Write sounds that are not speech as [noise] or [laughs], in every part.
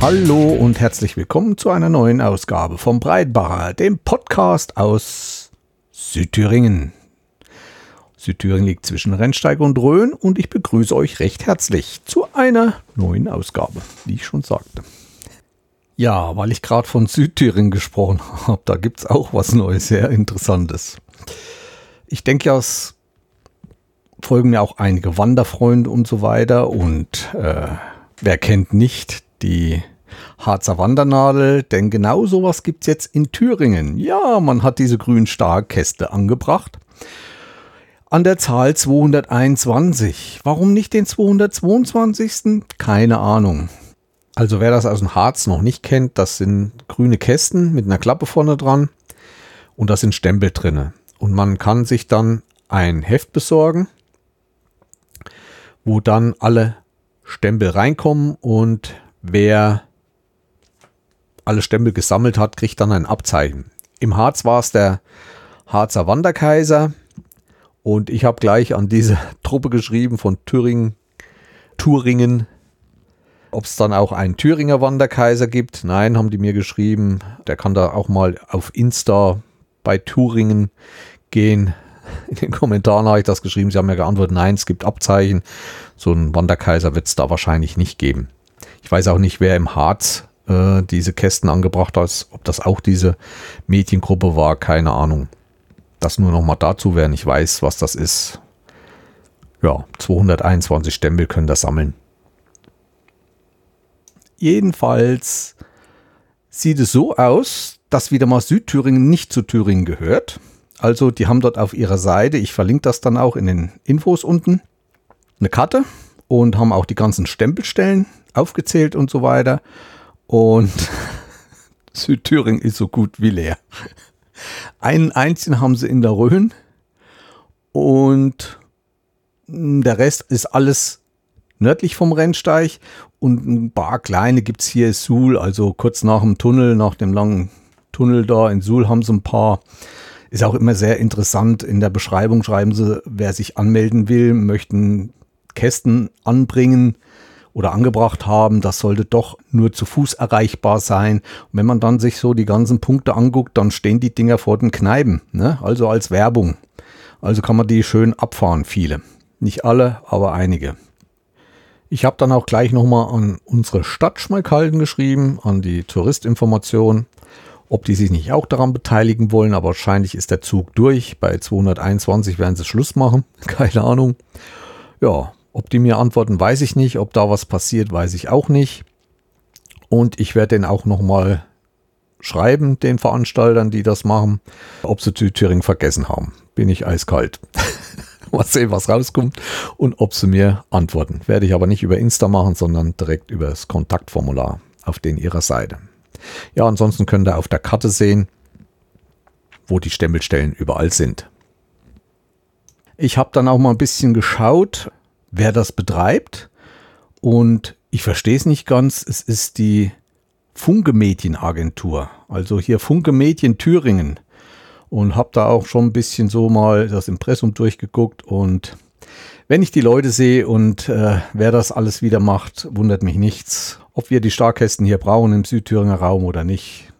Hallo und herzlich willkommen zu einer neuen Ausgabe vom Breitbacher, dem Podcast aus Südthüringen. Südthüringen liegt zwischen Rennsteig und Rhön und ich begrüße euch recht herzlich zu einer neuen Ausgabe, wie ich schon sagte. Ja, weil ich gerade von Südthüringen gesprochen [laughs] habe, da gibt es auch was Neues, sehr Interessantes. Ich denke ja, es folgen mir auch einige Wanderfreunde und so weiter und äh, wer kennt nicht die Harzer Wandernadel, denn genau sowas gibt es jetzt in Thüringen. Ja, man hat diese grünen Starkäste angebracht. An der Zahl 221. Warum nicht den 222.? Keine Ahnung. Also wer das aus dem Harz noch nicht kennt, das sind grüne Kästen mit einer Klappe vorne dran und da sind Stempel drinne. Und man kann sich dann ein Heft besorgen, wo dann alle Stempel reinkommen und wer alle Stempel gesammelt hat, kriegt dann ein Abzeichen. Im Harz war es der Harzer Wanderkaiser und ich habe gleich an diese [laughs] Truppe geschrieben von Thüringen, Thüringen, ob es dann auch einen Thüringer Wanderkaiser gibt. Nein, haben die mir geschrieben. Der kann da auch mal auf Insta bei Thüringen gehen. [laughs] In den Kommentaren habe ich das geschrieben. Sie haben mir geantwortet, nein, es gibt Abzeichen. So einen Wanderkaiser wird es da wahrscheinlich nicht geben. Ich weiß auch nicht, wer im Harz äh, diese Kästen angebracht hat. Ob das auch diese Mädchengruppe war, keine Ahnung. Das nur noch mal dazu, wer nicht weiß, was das ist. Ja, 221 Stempel können das sammeln. Jedenfalls sieht es so aus, dass wieder mal Südthüringen nicht zu Thüringen gehört. Also die haben dort auf ihrer Seite, ich verlinke das dann auch in den Infos unten, eine Karte und haben auch die ganzen Stempelstellen aufgezählt und so weiter. Und [laughs] Südthüringen ist so gut wie leer. Einen einzigen haben sie in der Rhön und der Rest ist alles nördlich vom Rennsteig und ein paar kleine gibt es hier in Suhl, also kurz nach dem Tunnel, nach dem langen Tunnel da in Suhl haben sie ein paar. Ist auch immer sehr interessant. In der Beschreibung schreiben sie, wer sich anmelden will, möchten Kästen anbringen oder angebracht haben, das sollte doch nur zu Fuß erreichbar sein. Und wenn man dann sich so die ganzen Punkte anguckt, dann stehen die Dinger vor den Kneipen, ne? also als Werbung. Also kann man die schön abfahren, viele. Nicht alle, aber einige. Ich habe dann auch gleich nochmal an unsere Stadt Schmalkalden geschrieben, an die Touristinformation, ob die sich nicht auch daran beteiligen wollen, aber wahrscheinlich ist der Zug durch. Bei 221 werden sie Schluss machen, [laughs] keine Ahnung. Ja, ob die mir antworten, weiß ich nicht. Ob da was passiert, weiß ich auch nicht. Und ich werde den auch nochmal schreiben, den Veranstaltern, die das machen, ob sie Thüringen vergessen haben. Bin ich eiskalt. [laughs] mal sehen, was rauskommt und ob sie mir antworten. Werde ich aber nicht über Insta machen, sondern direkt über das Kontaktformular auf den ihrer Seite. Ja, ansonsten könnt ihr auf der Karte sehen, wo die Stempelstellen überall sind. Ich habe dann auch mal ein bisschen geschaut, wer das betreibt. Und ich verstehe es nicht ganz. Es ist die Funke Medienagentur. Also hier Funke Medien Thüringen. Und habe da auch schon ein bisschen so mal das Impressum durchgeguckt. Und wenn ich die Leute sehe und äh, wer das alles wieder macht, wundert mich nichts. Ob wir die Starkästen hier brauchen im Südthüringer Raum oder nicht.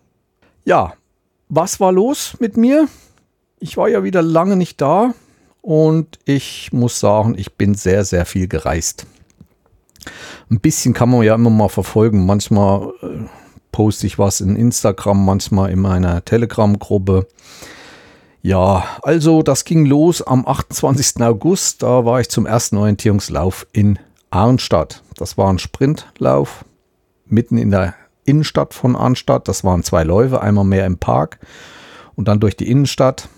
Ja, was war los mit mir? Ich war ja wieder lange nicht da. Und ich muss sagen, ich bin sehr, sehr viel gereist. Ein bisschen kann man ja immer mal verfolgen. Manchmal äh, poste ich was in Instagram, manchmal in meiner Telegram-Gruppe. Ja, also das ging los am 28. August. Da war ich zum ersten Orientierungslauf in Arnstadt. Das war ein Sprintlauf mitten in der Innenstadt von Arnstadt. Das waren zwei Läufe, einmal mehr im Park und dann durch die Innenstadt.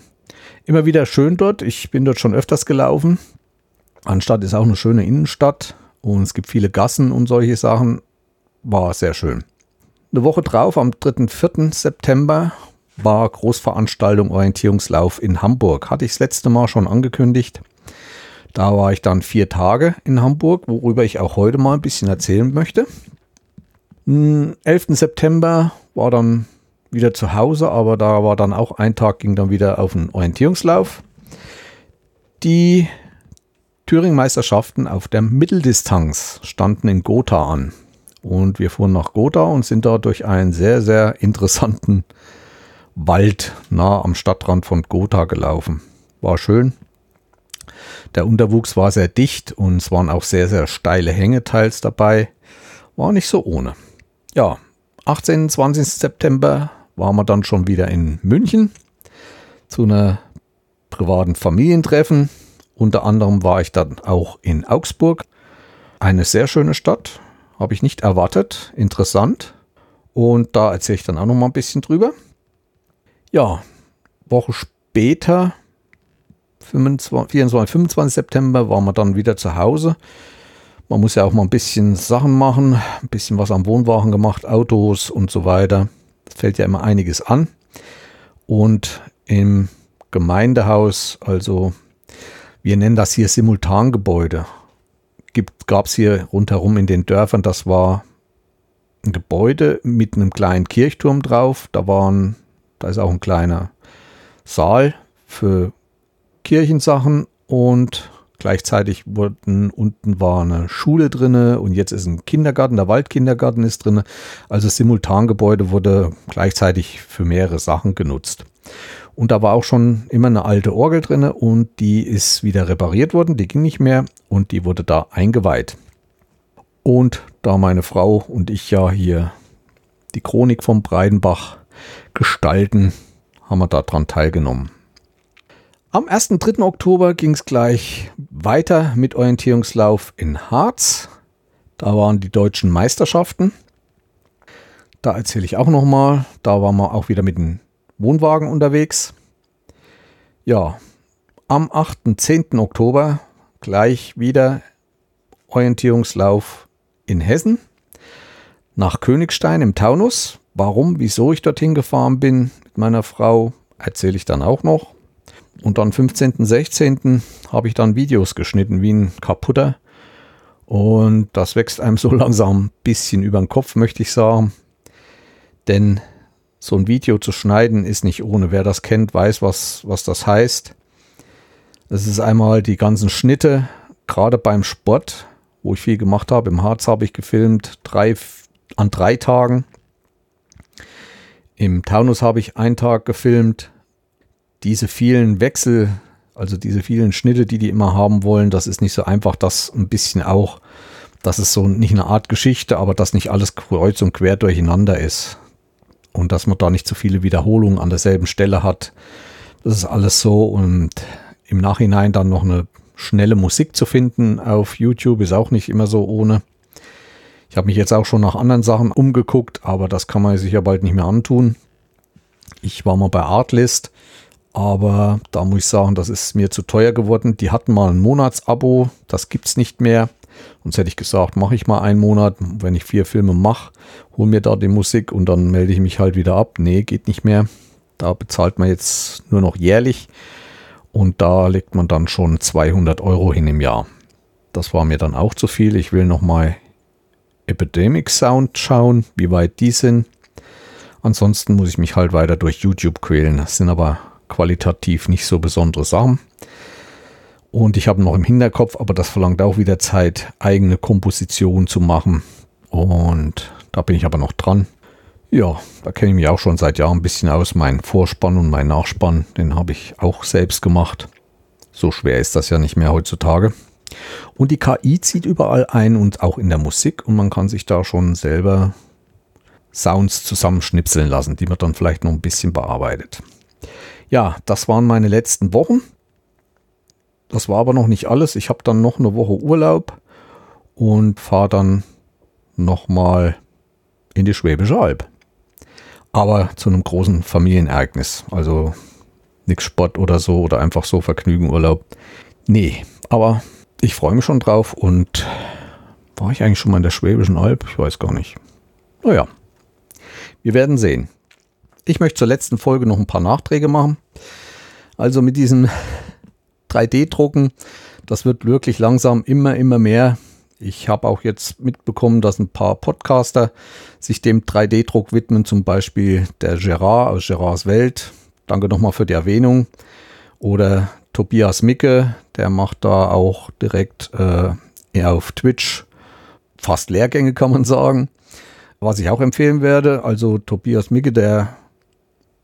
Immer wieder schön dort. Ich bin dort schon öfters gelaufen. Anstatt ist auch eine schöne Innenstadt und es gibt viele Gassen und solche Sachen. War sehr schön. Eine Woche drauf, am 3. 4. September, war Großveranstaltung Orientierungslauf in Hamburg. Hatte ich das letzte Mal schon angekündigt. Da war ich dann vier Tage in Hamburg, worüber ich auch heute mal ein bisschen erzählen möchte. Am 11. September war dann wieder zu Hause, aber da war dann auch ein Tag, ging dann wieder auf einen Orientierungslauf. Die Thüringen-Meisterschaften auf der Mitteldistanz standen in Gotha an. und wir fuhren nach Gotha und sind da durch einen sehr, sehr interessanten Wald nah am Stadtrand von Gotha gelaufen. War schön. Der Unterwuchs war sehr dicht und es waren auch sehr, sehr steile Hänge teils dabei. War nicht so ohne. Ja, 18. 20. September waren wir dann schon wieder in München zu einer privaten Familientreffen. Unter anderem war ich dann auch in Augsburg. Eine sehr schöne Stadt, habe ich nicht erwartet, interessant. Und da erzähle ich dann auch noch mal ein bisschen drüber. Ja, Woche später, 25, 24, 25 September, waren wir dann wieder zu Hause. Man muss ja auch mal ein bisschen Sachen machen, ein bisschen was am Wohnwagen gemacht, Autos und so weiter. Fällt ja immer einiges an. Und im Gemeindehaus, also wir nennen das hier Simultangebäude, gab es hier rundherum in den Dörfern, das war ein Gebäude mit einem kleinen Kirchturm drauf. Da waren, da ist auch ein kleiner Saal für Kirchensachen und Gleichzeitig wurden unten war eine Schule drinne und jetzt ist ein Kindergarten, der Waldkindergarten ist drinne. Also Simultangebäude wurde gleichzeitig für mehrere Sachen genutzt. Und da war auch schon immer eine alte Orgel drinne und die ist wieder repariert worden, die ging nicht mehr und die wurde da eingeweiht. Und da meine Frau und ich ja hier die Chronik vom Breidenbach gestalten, haben wir daran teilgenommen. Am 1. 3. Oktober ging es gleich weiter mit Orientierungslauf in Harz. Da waren die deutschen Meisterschaften. Da erzähle ich auch nochmal. Da waren wir auch wieder mit dem Wohnwagen unterwegs. Ja, am 8. 10. Oktober gleich wieder Orientierungslauf in Hessen nach Königstein im Taunus. Warum, wieso ich dorthin gefahren bin mit meiner Frau, erzähle ich dann auch noch. Und dann 15., 16. habe ich dann Videos geschnitten wie ein kaputter. Und das wächst einem so [laughs] langsam ein bisschen über den Kopf, möchte ich sagen. Denn so ein Video zu schneiden ist nicht ohne. Wer das kennt, weiß, was, was das heißt. Es ist einmal die ganzen Schnitte, gerade beim Sport, wo ich viel gemacht habe. Im Harz habe ich gefilmt, drei, an drei Tagen. Im Taunus habe ich einen Tag gefilmt diese vielen Wechsel, also diese vielen Schnitte, die die immer haben wollen, das ist nicht so einfach, das ein bisschen auch, das ist so nicht eine Art Geschichte, aber dass nicht alles kreuz und quer durcheinander ist. Und dass man da nicht so viele Wiederholungen an derselben Stelle hat. Das ist alles so und im Nachhinein dann noch eine schnelle Musik zu finden auf YouTube ist auch nicht immer so ohne. Ich habe mich jetzt auch schon nach anderen Sachen umgeguckt, aber das kann man sich ja bald nicht mehr antun. Ich war mal bei Artlist aber da muss ich sagen, das ist mir zu teuer geworden. Die hatten mal ein Monatsabo, das gibt es nicht mehr. Sonst hätte ich gesagt, mache ich mal einen Monat, wenn ich vier Filme mache, hol mir da die Musik und dann melde ich mich halt wieder ab. Nee, geht nicht mehr. Da bezahlt man jetzt nur noch jährlich und da legt man dann schon 200 Euro hin im Jahr. Das war mir dann auch zu viel. Ich will noch mal Epidemic Sound schauen, wie weit die sind. Ansonsten muss ich mich halt weiter durch YouTube quälen. Das sind aber qualitativ nicht so besondere Sachen. Und ich habe noch im Hinterkopf, aber das verlangt auch wieder Zeit, eigene Komposition zu machen. Und da bin ich aber noch dran. Ja, da kenne ich mich auch schon seit Jahren ein bisschen aus. Mein Vorspann und mein Nachspann, den habe ich auch selbst gemacht. So schwer ist das ja nicht mehr heutzutage. Und die KI zieht überall ein und auch in der Musik. Und man kann sich da schon selber Sounds zusammenschnipseln lassen, die man dann vielleicht noch ein bisschen bearbeitet. Ja, das waren meine letzten Wochen. Das war aber noch nicht alles. Ich habe dann noch eine Woche Urlaub und fahre dann nochmal in die Schwäbische Alb. Aber zu einem großen Familienereignis. Also nichts Sport oder so oder einfach so Vergnügenurlaub. Nee, aber ich freue mich schon drauf und war ich eigentlich schon mal in der Schwäbischen Alb? Ich weiß gar nicht. Naja, wir werden sehen. Ich möchte zur letzten Folge noch ein paar Nachträge machen. Also mit diesem [laughs] 3D-Drucken, das wird wirklich langsam immer, immer mehr. Ich habe auch jetzt mitbekommen, dass ein paar Podcaster sich dem 3D-Druck widmen, zum Beispiel der Gerard aus Gerards Welt. Danke nochmal für die Erwähnung. Oder Tobias Micke, der macht da auch direkt äh, auf Twitch fast Lehrgänge, kann man sagen. Was ich auch empfehlen werde, also Tobias Micke, der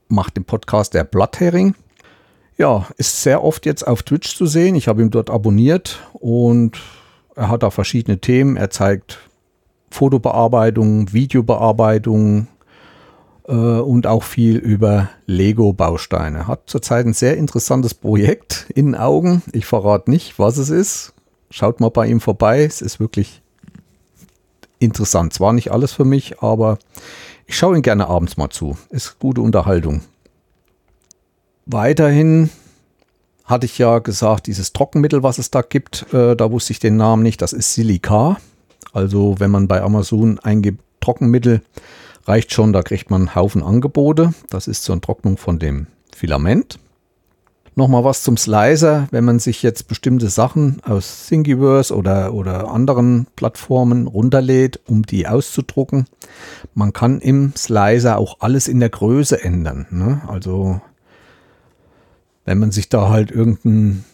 macht den Podcast der Blatthering. Ja, ist sehr oft jetzt auf Twitch zu sehen. Ich habe ihn dort abonniert und er hat da verschiedene Themen. Er zeigt Fotobearbeitung, Videobearbeitung äh, und auch viel über Lego-Bausteine. Hat zurzeit ein sehr interessantes Projekt in den Augen. Ich verrate nicht, was es ist. Schaut mal bei ihm vorbei. Es ist wirklich interessant. Zwar nicht alles für mich, aber ich schaue ihn gerne abends mal zu. Ist gute Unterhaltung. Weiterhin hatte ich ja gesagt, dieses Trockenmittel, was es da gibt, äh, da wusste ich den Namen nicht, das ist Silica. Also wenn man bei Amazon eingibt Trockenmittel, reicht schon, da kriegt man einen Haufen Angebote. Das ist zur Enttrocknung von dem Filament. Nochmal was zum Slicer, wenn man sich jetzt bestimmte Sachen aus Thingiverse oder, oder anderen Plattformen runterlädt, um die auszudrucken. Man kann im Slicer auch alles in der Größe ändern. Ne? Also wenn man sich da halt irgendein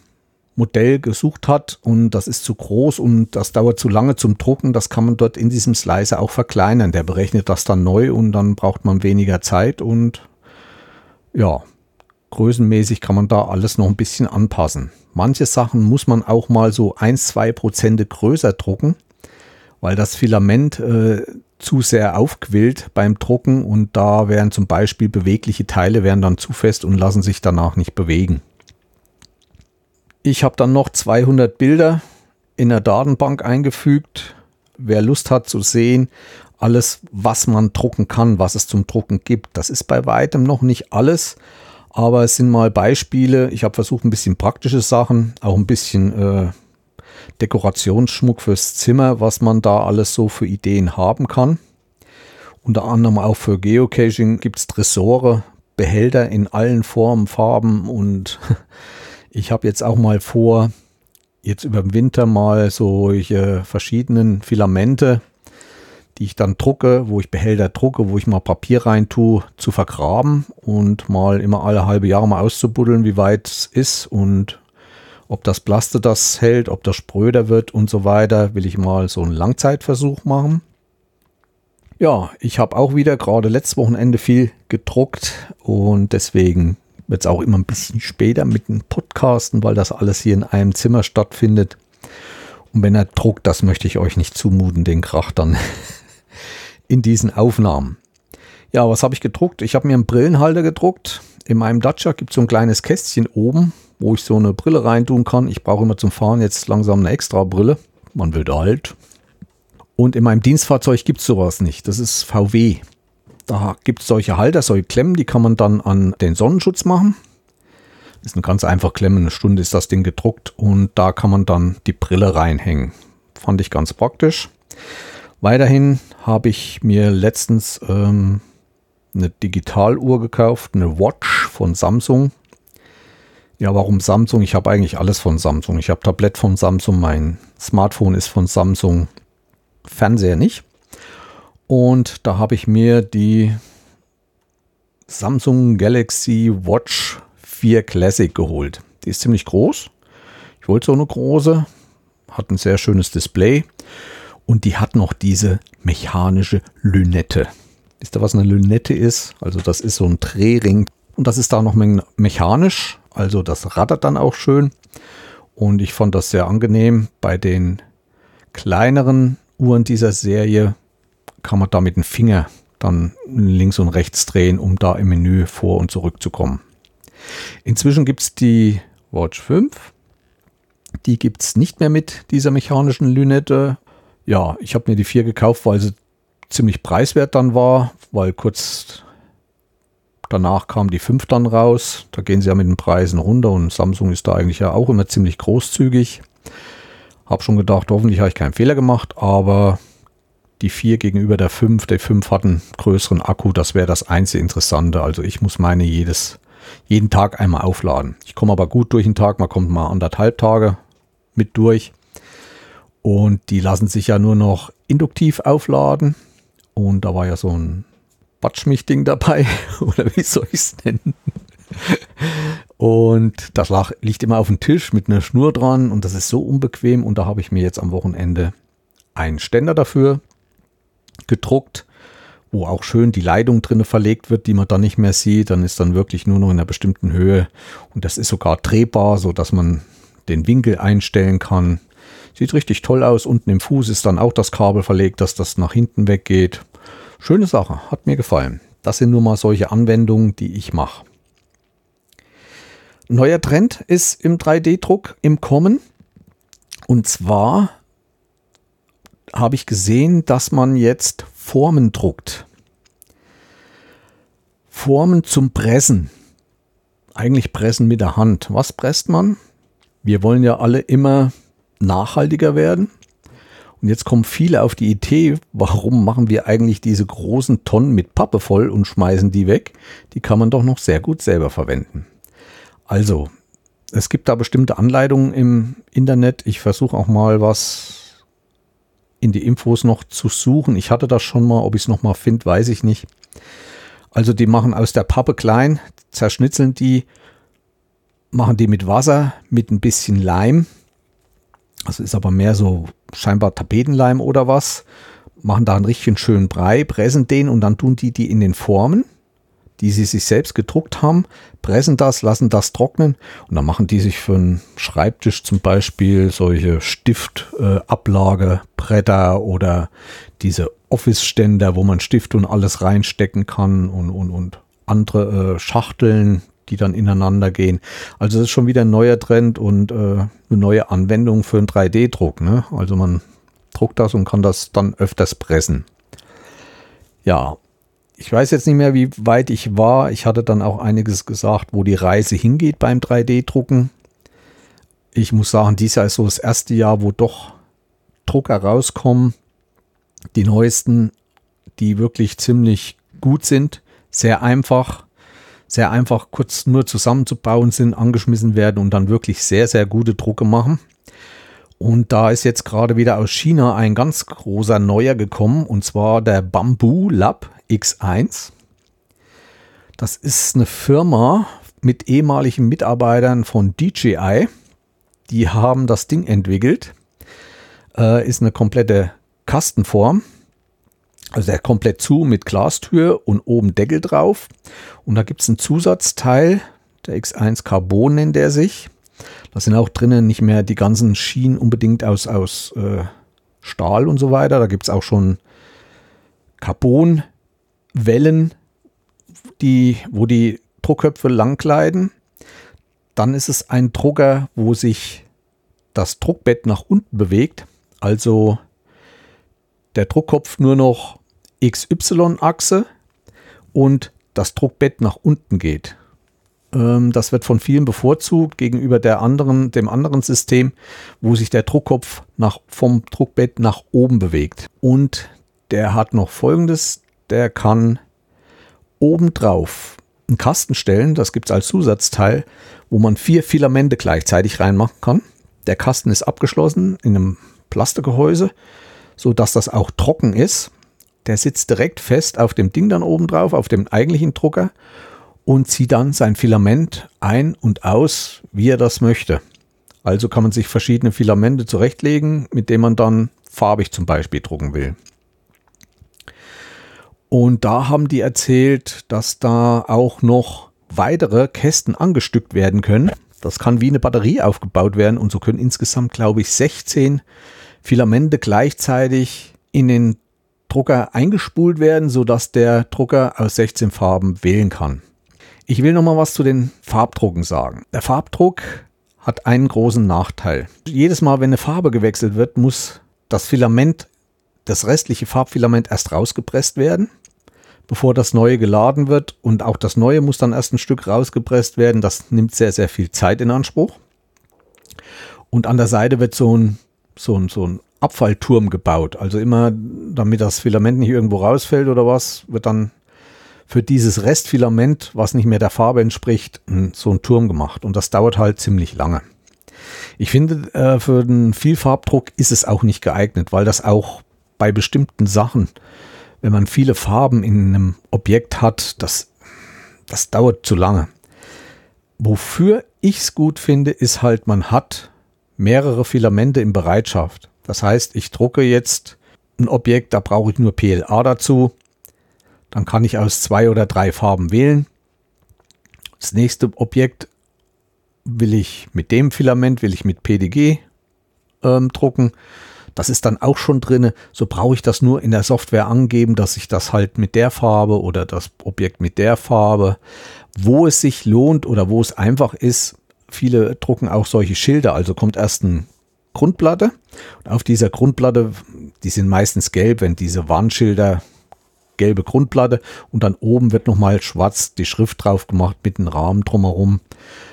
Modell gesucht hat und das ist zu groß und das dauert zu lange zum Drucken, das kann man dort in diesem Slicer auch verkleinern. Der berechnet das dann neu und dann braucht man weniger Zeit und ja, größenmäßig kann man da alles noch ein bisschen anpassen. Manche Sachen muss man auch mal so 1, 2 Prozent größer drucken, weil das Filament äh, zu sehr aufquillt beim Drucken und da wären zum Beispiel bewegliche Teile wären dann zu fest und lassen sich danach nicht bewegen. Ich habe dann noch 200 Bilder in der Datenbank eingefügt. Wer Lust hat zu sehen, alles, was man drucken kann, was es zum Drucken gibt. Das ist bei weitem noch nicht alles, aber es sind mal Beispiele. Ich habe versucht, ein bisschen praktische Sachen, auch ein bisschen äh, Dekorationsschmuck fürs Zimmer, was man da alles so für Ideen haben kann. Unter anderem auch für Geocaching gibt es Tresore, Behälter in allen Formen, Farben und [laughs] ich habe jetzt auch mal vor, jetzt über den Winter mal solche verschiedenen Filamente, die ich dann drucke, wo ich Behälter drucke, wo ich mal Papier rein tue, zu vergraben und mal immer alle halbe Jahre mal auszubuddeln, wie weit es ist und ob das Plaste das hält, ob das spröder wird und so weiter, will ich mal so einen Langzeitversuch machen. Ja, ich habe auch wieder gerade letztes Wochenende viel gedruckt und deswegen wird es auch immer ein bisschen später mit dem Podcasten, weil das alles hier in einem Zimmer stattfindet. Und wenn er druckt, das möchte ich euch nicht zumuten, den Krach dann [laughs] in diesen Aufnahmen. Ja, was habe ich gedruckt? Ich habe mir einen Brillenhalter gedruckt. In meinem Dacia gibt es so ein kleines Kästchen oben, wo ich so eine Brille reintun kann. Ich brauche immer zum Fahren jetzt langsam eine extra Brille. Man wird alt. Und in meinem Dienstfahrzeug gibt es sowas nicht. Das ist VW. Da gibt es solche Halter, solche Klemmen, die kann man dann an den Sonnenschutz machen. Das ist eine ganz einfach Klemme, eine Stunde ist das Ding gedruckt und da kann man dann die Brille reinhängen. Fand ich ganz praktisch. Weiterhin habe ich mir letztens ähm, eine Digitaluhr gekauft, eine Watch von Samsung. Ja, warum Samsung? Ich habe eigentlich alles von Samsung. Ich habe Tablett von Samsung, mein Smartphone ist von Samsung, Fernseher nicht. Und da habe ich mir die Samsung Galaxy Watch 4 Classic geholt. Die ist ziemlich groß. Ich wollte so eine große. Hat ein sehr schönes Display. Und die hat noch diese mechanische Lünette. Wisst ihr, was eine Lünette ist? Also das ist so ein Drehring. Und das ist da noch mechanisch. Also das rattert dann auch schön. Und ich fand das sehr angenehm. Bei den kleineren Uhren dieser Serie kann man da mit dem Finger dann links und rechts drehen, um da im Menü vor und zurück zu kommen. Inzwischen gibt es die Watch 5. Die gibt es nicht mehr mit dieser mechanischen Lünette. Ja, ich habe mir die 4 gekauft, weil sie ziemlich preiswert dann war, weil kurz danach kam die 5 dann raus. Da gehen sie ja mit den Preisen runter und Samsung ist da eigentlich ja auch immer ziemlich großzügig. Hab schon gedacht, hoffentlich habe ich keinen Fehler gemacht, aber die 4 gegenüber der 5. Der 5 hat einen größeren Akku, das wäre das einzige Interessante. Also ich muss meine jedes, jeden Tag einmal aufladen. Ich komme aber gut durch den Tag, man kommt mal anderthalb Tage mit durch. Und die lassen sich ja nur noch induktiv aufladen. Und da war ja so ein Batschmich-Ding dabei, [laughs] oder wie soll ich es nennen? Und das liegt immer auf dem Tisch mit einer Schnur dran und das ist so unbequem. Und da habe ich mir jetzt am Wochenende einen Ständer dafür gedruckt, wo auch schön die Leitung drinne verlegt wird, die man dann nicht mehr sieht. Dann ist dann wirklich nur noch in einer bestimmten Höhe und das ist sogar drehbar, so dass man den Winkel einstellen kann. Sieht richtig toll aus. Unten im Fuß ist dann auch das Kabel verlegt, dass das nach hinten weggeht. Schöne Sache, hat mir gefallen. Das sind nur mal solche Anwendungen, die ich mache. Neuer Trend ist im 3D-Druck im Kommen. Und zwar habe ich gesehen, dass man jetzt Formen druckt. Formen zum Pressen. Eigentlich pressen mit der Hand. Was presst man? Wir wollen ja alle immer nachhaltiger werden. Und jetzt kommen viele auf die Idee, warum machen wir eigentlich diese großen Tonnen mit Pappe voll und schmeißen die weg? Die kann man doch noch sehr gut selber verwenden. Also, es gibt da bestimmte Anleitungen im Internet. Ich versuche auch mal was in die Infos noch zu suchen. Ich hatte das schon mal, ob ich es noch mal finde, weiß ich nicht. Also die machen aus der Pappe klein, zerschnitzeln die, machen die mit Wasser, mit ein bisschen Leim das ist aber mehr so scheinbar Tapetenleim oder was. Machen da einen richtig schönen Brei, pressen den und dann tun die die in den Formen, die sie sich selbst gedruckt haben, pressen das, lassen das trocknen und dann machen die sich für einen Schreibtisch zum Beispiel solche Stiftablagebretter äh, oder diese Office-Ständer, wo man Stift und alles reinstecken kann und, und, und andere äh, Schachteln, die dann ineinander gehen. Also das ist schon wieder ein neuer Trend und äh, eine neue Anwendung für einen 3D-Druck. Ne? Also man druckt das und kann das dann öfters pressen. Ja, ich weiß jetzt nicht mehr, wie weit ich war. Ich hatte dann auch einiges gesagt, wo die Reise hingeht beim 3D-Drucken. Ich muss sagen, dieses Jahr ist so das erste Jahr, wo doch Drucker rauskommen. Die neuesten, die wirklich ziemlich gut sind. Sehr einfach sehr einfach kurz nur zusammenzubauen sind, angeschmissen werden und dann wirklich sehr, sehr gute Drucke machen. Und da ist jetzt gerade wieder aus China ein ganz großer neuer gekommen und zwar der Bamboo Lab X1. Das ist eine Firma mit ehemaligen Mitarbeitern von DJI. Die haben das Ding entwickelt. Äh, ist eine komplette Kastenform also der komplett zu mit Glastür und oben Deckel drauf. Und da gibt es einen Zusatzteil, der X1 Carbon nennt er sich. Da sind auch drinnen nicht mehr die ganzen Schienen unbedingt aus, aus äh, Stahl und so weiter. Da gibt es auch schon Carbonwellen, die, wo die Druckköpfe langkleiden. Dann ist es ein Drucker, wo sich das Druckbett nach unten bewegt. Also der Druckkopf nur noch XY-Achse und das Druckbett nach unten geht. Ähm, das wird von vielen bevorzugt gegenüber der anderen, dem anderen System, wo sich der Druckkopf nach, vom Druckbett nach oben bewegt. Und der hat noch folgendes, der kann obendrauf einen Kasten stellen, das gibt es als Zusatzteil, wo man vier Filamente gleichzeitig reinmachen kann. Der Kasten ist abgeschlossen in einem Plastikgehäuse, sodass das auch trocken ist. Der sitzt direkt fest auf dem Ding dann oben drauf, auf dem eigentlichen Drucker und zieht dann sein Filament ein und aus, wie er das möchte. Also kann man sich verschiedene Filamente zurechtlegen, mit denen man dann farbig zum Beispiel drucken will. Und da haben die erzählt, dass da auch noch weitere Kästen angestückt werden können. Das kann wie eine Batterie aufgebaut werden und so können insgesamt, glaube ich, 16 Filamente gleichzeitig in den Drucker eingespult werden, sodass der Drucker aus 16 Farben wählen kann. Ich will noch mal was zu den Farbdrucken sagen. Der Farbdruck hat einen großen Nachteil. Jedes Mal, wenn eine Farbe gewechselt wird, muss das Filament, das restliche Farbfilament erst rausgepresst werden, bevor das neue geladen wird. Und auch das neue muss dann erst ein Stück rausgepresst werden. Das nimmt sehr, sehr viel Zeit in Anspruch. Und an der Seite wird so ein, so ein, so ein Abfallturm gebaut. Also immer, damit das Filament nicht irgendwo rausfällt oder was, wird dann für dieses Restfilament, was nicht mehr der Farbe entspricht, so ein Turm gemacht. Und das dauert halt ziemlich lange. Ich finde, äh, für den Vielfarbdruck ist es auch nicht geeignet, weil das auch bei bestimmten Sachen, wenn man viele Farben in einem Objekt hat, das, das dauert zu lange. Wofür ich es gut finde, ist halt, man hat mehrere Filamente in Bereitschaft. Das heißt, ich drucke jetzt ein Objekt, da brauche ich nur PLA dazu. Dann kann ich aus zwei oder drei Farben wählen. Das nächste Objekt will ich mit dem Filament, will ich mit PDG ähm, drucken. Das ist dann auch schon drin. So brauche ich das nur in der Software angeben, dass ich das halt mit der Farbe oder das Objekt mit der Farbe, wo es sich lohnt oder wo es einfach ist. Viele drucken auch solche Schilder. Also kommt erst eine Grundplatte. Und auf dieser Grundplatte, die sind meistens gelb, wenn diese Warnschilder gelbe Grundplatte und dann oben wird nochmal schwarz die Schrift drauf gemacht mit einem Rahmen drumherum.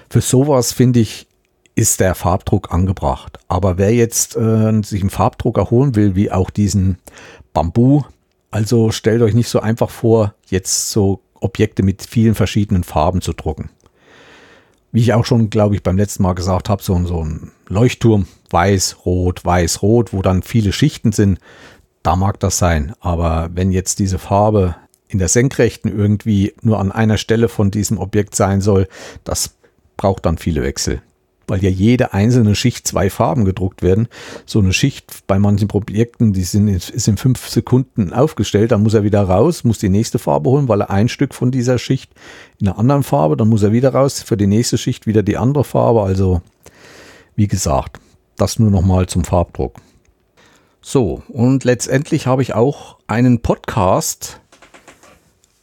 Für sowas finde ich ist der Farbdruck angebracht. Aber wer jetzt äh, sich einen Farbdrucker holen will, wie auch diesen Bambu, also stellt euch nicht so einfach vor, jetzt so Objekte mit vielen verschiedenen Farben zu drucken. Wie ich auch schon, glaube ich, beim letzten Mal gesagt habe, so, so ein Leuchtturm, weiß, rot, weiß, rot, wo dann viele Schichten sind, da mag das sein. Aber wenn jetzt diese Farbe in der Senkrechten irgendwie nur an einer Stelle von diesem Objekt sein soll, das braucht dann viele Wechsel weil ja jede einzelne Schicht zwei Farben gedruckt werden. So eine Schicht bei manchen Projekten, die sind, ist in fünf Sekunden aufgestellt, dann muss er wieder raus, muss die nächste Farbe holen, weil er ein Stück von dieser Schicht in einer anderen Farbe, dann muss er wieder raus, für die nächste Schicht wieder die andere Farbe. Also, wie gesagt, das nur nochmal zum Farbdruck. So, und letztendlich habe ich auch einen Podcast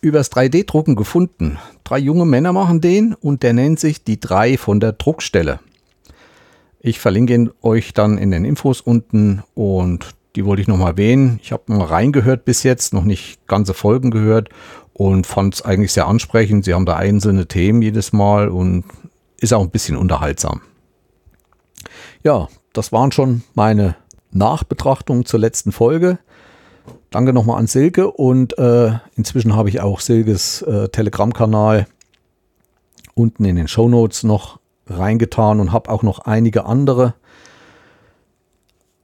übers 3D-Drucken gefunden. Drei junge Männer machen den und der nennt sich die drei von der Druckstelle. Ich verlinke ihn euch dann in den Infos unten und die wollte ich nochmal erwähnen. Ich habe mal reingehört bis jetzt, noch nicht ganze Folgen gehört und fand es eigentlich sehr ansprechend. Sie haben da einzelne Themen jedes Mal und ist auch ein bisschen unterhaltsam. Ja, das waren schon meine Nachbetrachtungen zur letzten Folge. Danke nochmal an Silke und äh, inzwischen habe ich auch Silkes äh, Telegram-Kanal unten in den Show Notes noch reingetan und habe auch noch einige andere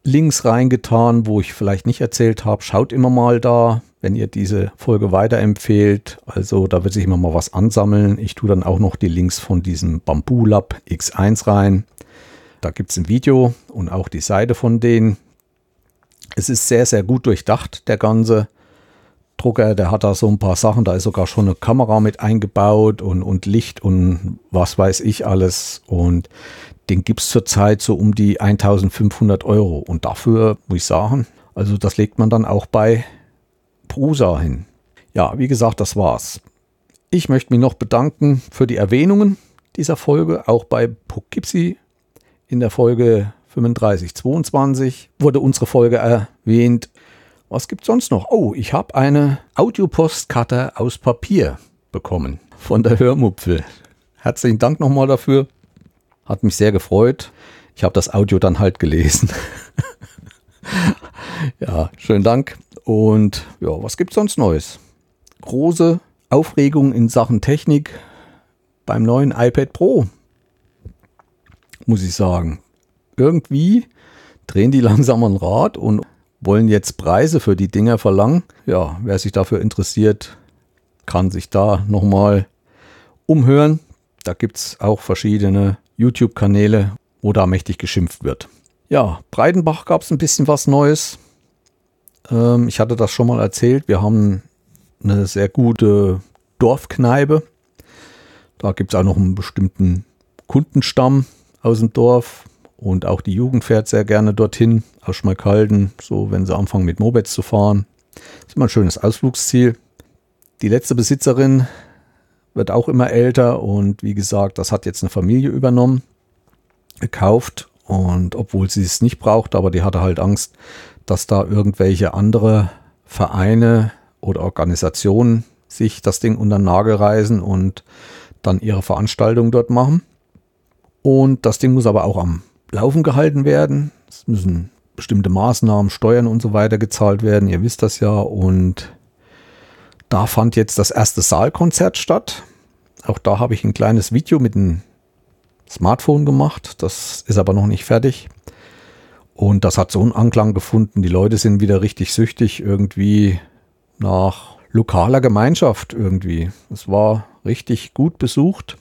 Links reingetan, wo ich vielleicht nicht erzählt habe. Schaut immer mal da, wenn ihr diese Folge weiterempfehlt. Also da wird sich immer mal was ansammeln. Ich tue dann auch noch die Links von diesem Bamboo Lab X1 rein. Da gibt es ein Video und auch die Seite von denen. Es ist sehr, sehr gut durchdacht, der ganze Drucker. Der hat da so ein paar Sachen. Da ist sogar schon eine Kamera mit eingebaut und, und Licht und was weiß ich alles. Und den gibt es zurzeit so um die 1500 Euro. Und dafür muss ich sagen, also das legt man dann auch bei Prusa hin. Ja, wie gesagt, das war's. Ich möchte mich noch bedanken für die Erwähnungen dieser Folge, auch bei Poughkeepsie in der Folge 3522 wurde unsere Folge erwähnt. Was gibt sonst noch? Oh, ich habe eine Audiopostkarte aus Papier bekommen von der Hörmupfel. Herzlichen Dank nochmal dafür. Hat mich sehr gefreut. Ich habe das Audio dann halt gelesen. [laughs] ja, schönen Dank. Und ja, was gibt sonst Neues? Große Aufregung in Sachen Technik beim neuen iPad Pro. Muss ich sagen. Irgendwie drehen die [laughs] langsam ein Rad und wollen jetzt Preise für die Dinger verlangen. Ja, wer sich dafür interessiert, kann sich da nochmal umhören. Da gibt es auch verschiedene YouTube-Kanäle, wo da mächtig geschimpft wird. Ja, Breidenbach gab es ein bisschen was Neues. Ähm, ich hatte das schon mal erzählt. Wir haben eine sehr gute Dorfkneipe. Da gibt es auch noch einen bestimmten Kundenstamm aus dem Dorf. Und auch die Jugend fährt sehr gerne dorthin, aus Schmalkalden, so wenn sie anfangen mit Mopeds zu fahren. Das ist immer ein schönes Ausflugsziel. Die letzte Besitzerin wird auch immer älter und wie gesagt, das hat jetzt eine Familie übernommen, gekauft und obwohl sie es nicht braucht, aber die hatte halt Angst, dass da irgendwelche andere Vereine oder Organisationen sich das Ding unter den Nagel reißen und dann ihre Veranstaltung dort machen. Und das Ding muss aber auch am Laufen gehalten werden. Es müssen bestimmte Maßnahmen, Steuern und so weiter gezahlt werden. Ihr wisst das ja. Und da fand jetzt das erste Saalkonzert statt. Auch da habe ich ein kleines Video mit einem Smartphone gemacht. Das ist aber noch nicht fertig. Und das hat so einen Anklang gefunden. Die Leute sind wieder richtig süchtig irgendwie nach lokaler Gemeinschaft irgendwie. Es war richtig gut besucht.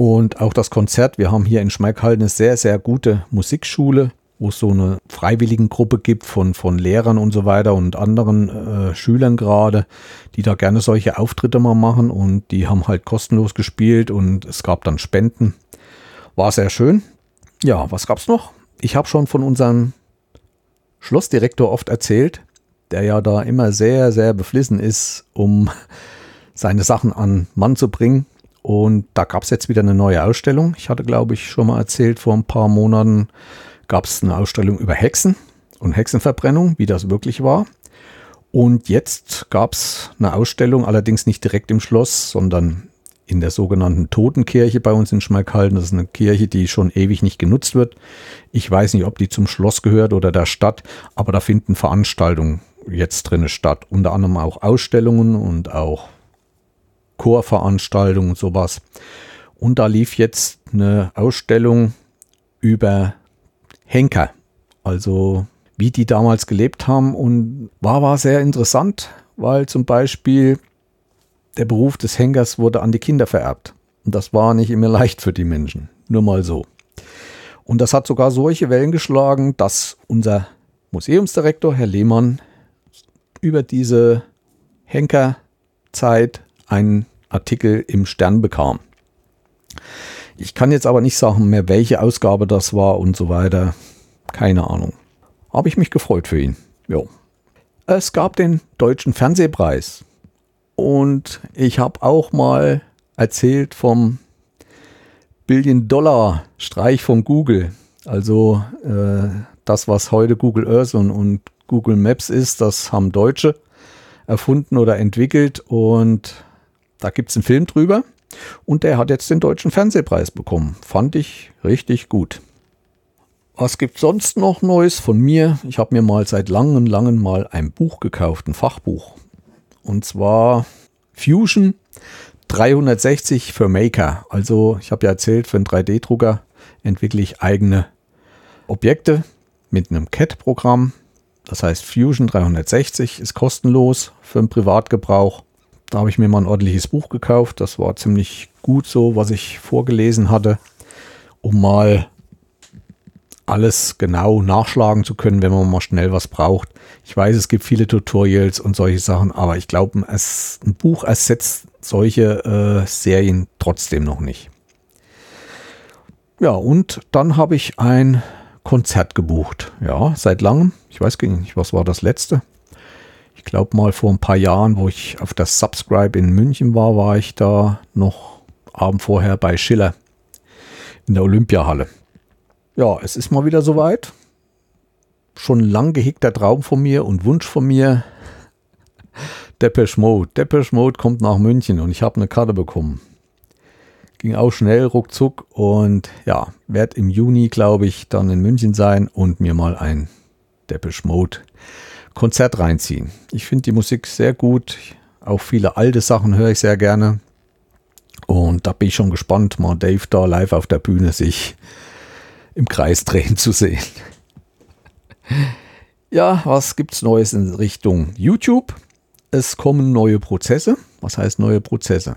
Und auch das Konzert, wir haben hier in Schmeickhall eine sehr, sehr gute Musikschule wo es so eine Freiwilligengruppe gibt von, von Lehrern und so weiter und anderen äh, Schülern gerade, die da gerne solche Auftritte mal machen und die haben halt kostenlos gespielt und es gab dann Spenden. War sehr schön. Ja, was gab's noch? Ich habe schon von unserem Schlossdirektor oft erzählt, der ja da immer sehr, sehr beflissen ist, um [laughs] seine Sachen an Mann zu bringen. Und da gab es jetzt wieder eine neue Ausstellung. Ich hatte, glaube ich, schon mal erzählt, vor ein paar Monaten gab es eine Ausstellung über Hexen und Hexenverbrennung, wie das wirklich war. Und jetzt gab es eine Ausstellung, allerdings nicht direkt im Schloss, sondern in der sogenannten Totenkirche bei uns in Schmalkalden. Das ist eine Kirche, die schon ewig nicht genutzt wird. Ich weiß nicht, ob die zum Schloss gehört oder der Stadt, aber da finden Veranstaltungen jetzt drin statt. Unter anderem auch Ausstellungen und auch Chorveranstaltungen und sowas. Und da lief jetzt eine Ausstellung über Henker, also wie die damals gelebt haben und war, war sehr interessant, weil zum Beispiel der Beruf des Henkers wurde an die Kinder vererbt. Und das war nicht immer leicht für die Menschen, nur mal so. Und das hat sogar solche Wellen geschlagen, dass unser Museumsdirektor, Herr Lehmann, über diese Henkerzeit einen Artikel im Stern bekam. Ich kann jetzt aber nicht sagen mehr, welche Ausgabe das war und so weiter. Keine Ahnung. Habe ich mich gefreut für ihn. Jo. Es gab den Deutschen Fernsehpreis. Und ich habe auch mal erzählt vom Billion-Dollar-Streich von Google. Also äh, das, was heute Google Earth und, und Google Maps ist, das haben Deutsche erfunden oder entwickelt. Und da gibt es einen Film drüber und der hat jetzt den Deutschen Fernsehpreis bekommen. Fand ich richtig gut. Was gibt sonst noch Neues von mir? Ich habe mir mal seit langem, langem mal ein Buch gekauft, ein Fachbuch. Und zwar Fusion 360 für Maker. Also ich habe ja erzählt, für einen 3D-Drucker entwickle ich eigene Objekte mit einem CAD-Programm. Das heißt Fusion 360 ist kostenlos für den Privatgebrauch. Da habe ich mir mal ein ordentliches Buch gekauft. Das war ziemlich gut so, was ich vorgelesen hatte, um mal alles genau nachschlagen zu können, wenn man mal schnell was braucht. Ich weiß, es gibt viele Tutorials und solche Sachen, aber ich glaube, ein Buch ersetzt solche äh, Serien trotzdem noch nicht. Ja, und dann habe ich ein Konzert gebucht. Ja, seit langem. Ich weiß gar nicht, was war das letzte? Ich glaube mal vor ein paar Jahren, wo ich auf das Subscribe in München war, war ich da noch Abend vorher bei Schiller in der Olympiahalle. Ja, es ist mal wieder soweit. Schon lang gehegter Traum von mir und Wunsch von mir. Depeche Mode. Depeche Mode kommt nach München und ich habe eine Karte bekommen. Ging auch schnell, ruckzuck und ja, werde im Juni, glaube ich, dann in München sein und mir mal ein Depeche Mode Konzert reinziehen. Ich finde die Musik sehr gut. Auch viele alte Sachen höre ich sehr gerne. Und da bin ich schon gespannt, mal Dave da live auf der Bühne sich im Kreis drehen zu sehen. Ja, was gibt es Neues in Richtung YouTube? Es kommen neue Prozesse. Was heißt neue Prozesse?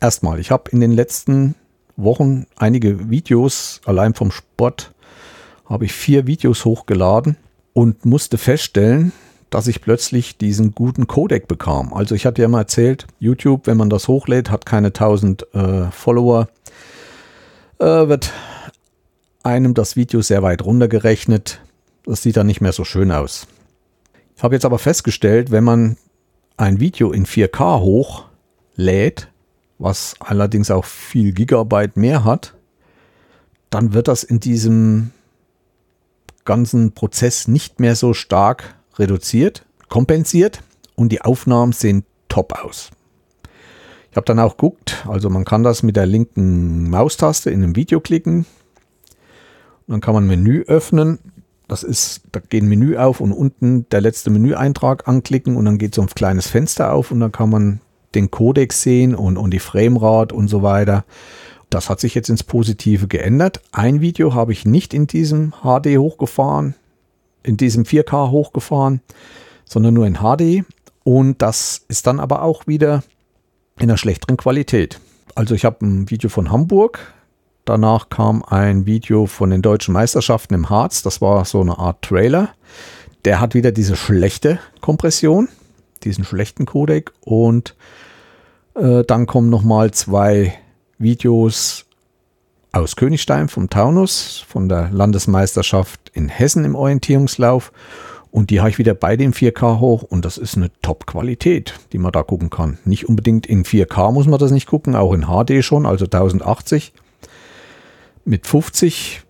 Erstmal, ich habe in den letzten Wochen einige Videos, allein vom Sport, habe ich vier Videos hochgeladen und musste feststellen, dass ich plötzlich diesen guten Codec bekam. Also ich hatte ja mal erzählt, YouTube, wenn man das hochlädt, hat keine 1000 äh, Follower, äh, wird einem das Video sehr weit runtergerechnet. Das sieht dann nicht mehr so schön aus. Ich habe jetzt aber festgestellt, wenn man ein Video in 4K hochlädt, was allerdings auch viel Gigabyte mehr hat, dann wird das in diesem ganzen Prozess nicht mehr so stark reduziert, kompensiert und die Aufnahmen sehen top aus. Ich habe dann auch geguckt, also man kann das mit der linken Maustaste in einem Video klicken. dann kann man Menü öffnen. Das ist, da geht ein Menü auf und unten der letzte Menüeintrag anklicken und dann geht so ein kleines Fenster auf und dann kann man den Codex sehen und, und die Framerate und so weiter. Das hat sich jetzt ins Positive geändert. Ein Video habe ich nicht in diesem HD hochgefahren, in diesem 4K hochgefahren, sondern nur in HD. Und das ist dann aber auch wieder in einer schlechteren Qualität. Also ich habe ein Video von Hamburg, Danach kam ein Video von den deutschen Meisterschaften im Harz. Das war so eine Art Trailer. Der hat wieder diese schlechte Kompression, diesen schlechten Codec. Und äh, dann kommen nochmal zwei Videos aus Königstein vom Taunus, von der Landesmeisterschaft in Hessen im Orientierungslauf. Und die habe ich wieder bei den 4K hoch und das ist eine Top-Qualität, die man da gucken kann. Nicht unbedingt in 4K muss man das nicht gucken, auch in HD schon, also 1080 mit 50,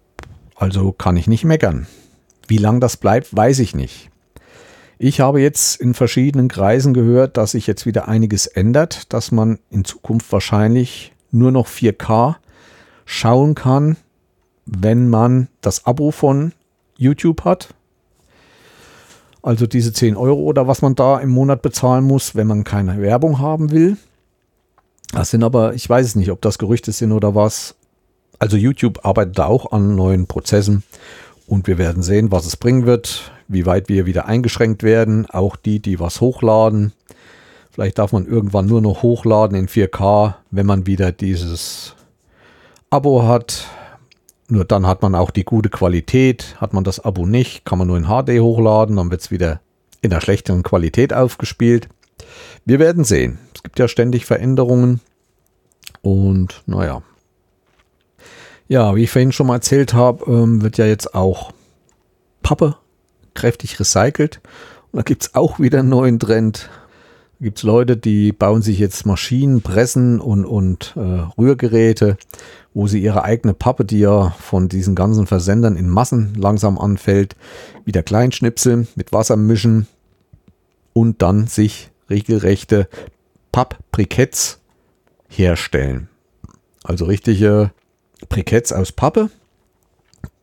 also kann ich nicht meckern. Wie lang das bleibt, weiß ich nicht. Ich habe jetzt in verschiedenen Kreisen gehört, dass sich jetzt wieder einiges ändert, dass man in Zukunft wahrscheinlich nur noch 4K schauen kann, wenn man das Abo von YouTube hat. Also diese 10 Euro oder was man da im Monat bezahlen muss, wenn man keine Werbung haben will. Das sind aber, ich weiß es nicht, ob das Gerüchte sind oder was. Also YouTube arbeitet da auch an neuen Prozessen und wir werden sehen, was es bringen wird, wie weit wir wieder eingeschränkt werden. Auch die, die was hochladen. Vielleicht darf man irgendwann nur noch hochladen in 4K, wenn man wieder dieses Abo hat. Nur dann hat man auch die gute Qualität. Hat man das Abo nicht, kann man nur in HD hochladen, dann wird es wieder in der schlechteren Qualität aufgespielt. Wir werden sehen. Es gibt ja ständig Veränderungen. Und naja, ja, wie ich vorhin schon mal erzählt habe, ähm, wird ja jetzt auch Pappe kräftig recycelt. Und da gibt es auch wieder einen neuen Trend. Gibt es Leute, die bauen sich jetzt Maschinen, Pressen und, und äh, Rührgeräte, wo sie ihre eigene Pappe, die ja von diesen ganzen Versendern in Massen langsam anfällt, wieder kleinschnipseln, mit Wasser mischen und dann sich regelrechte Pappbriketts herstellen. Also richtige Briketts aus Pappe.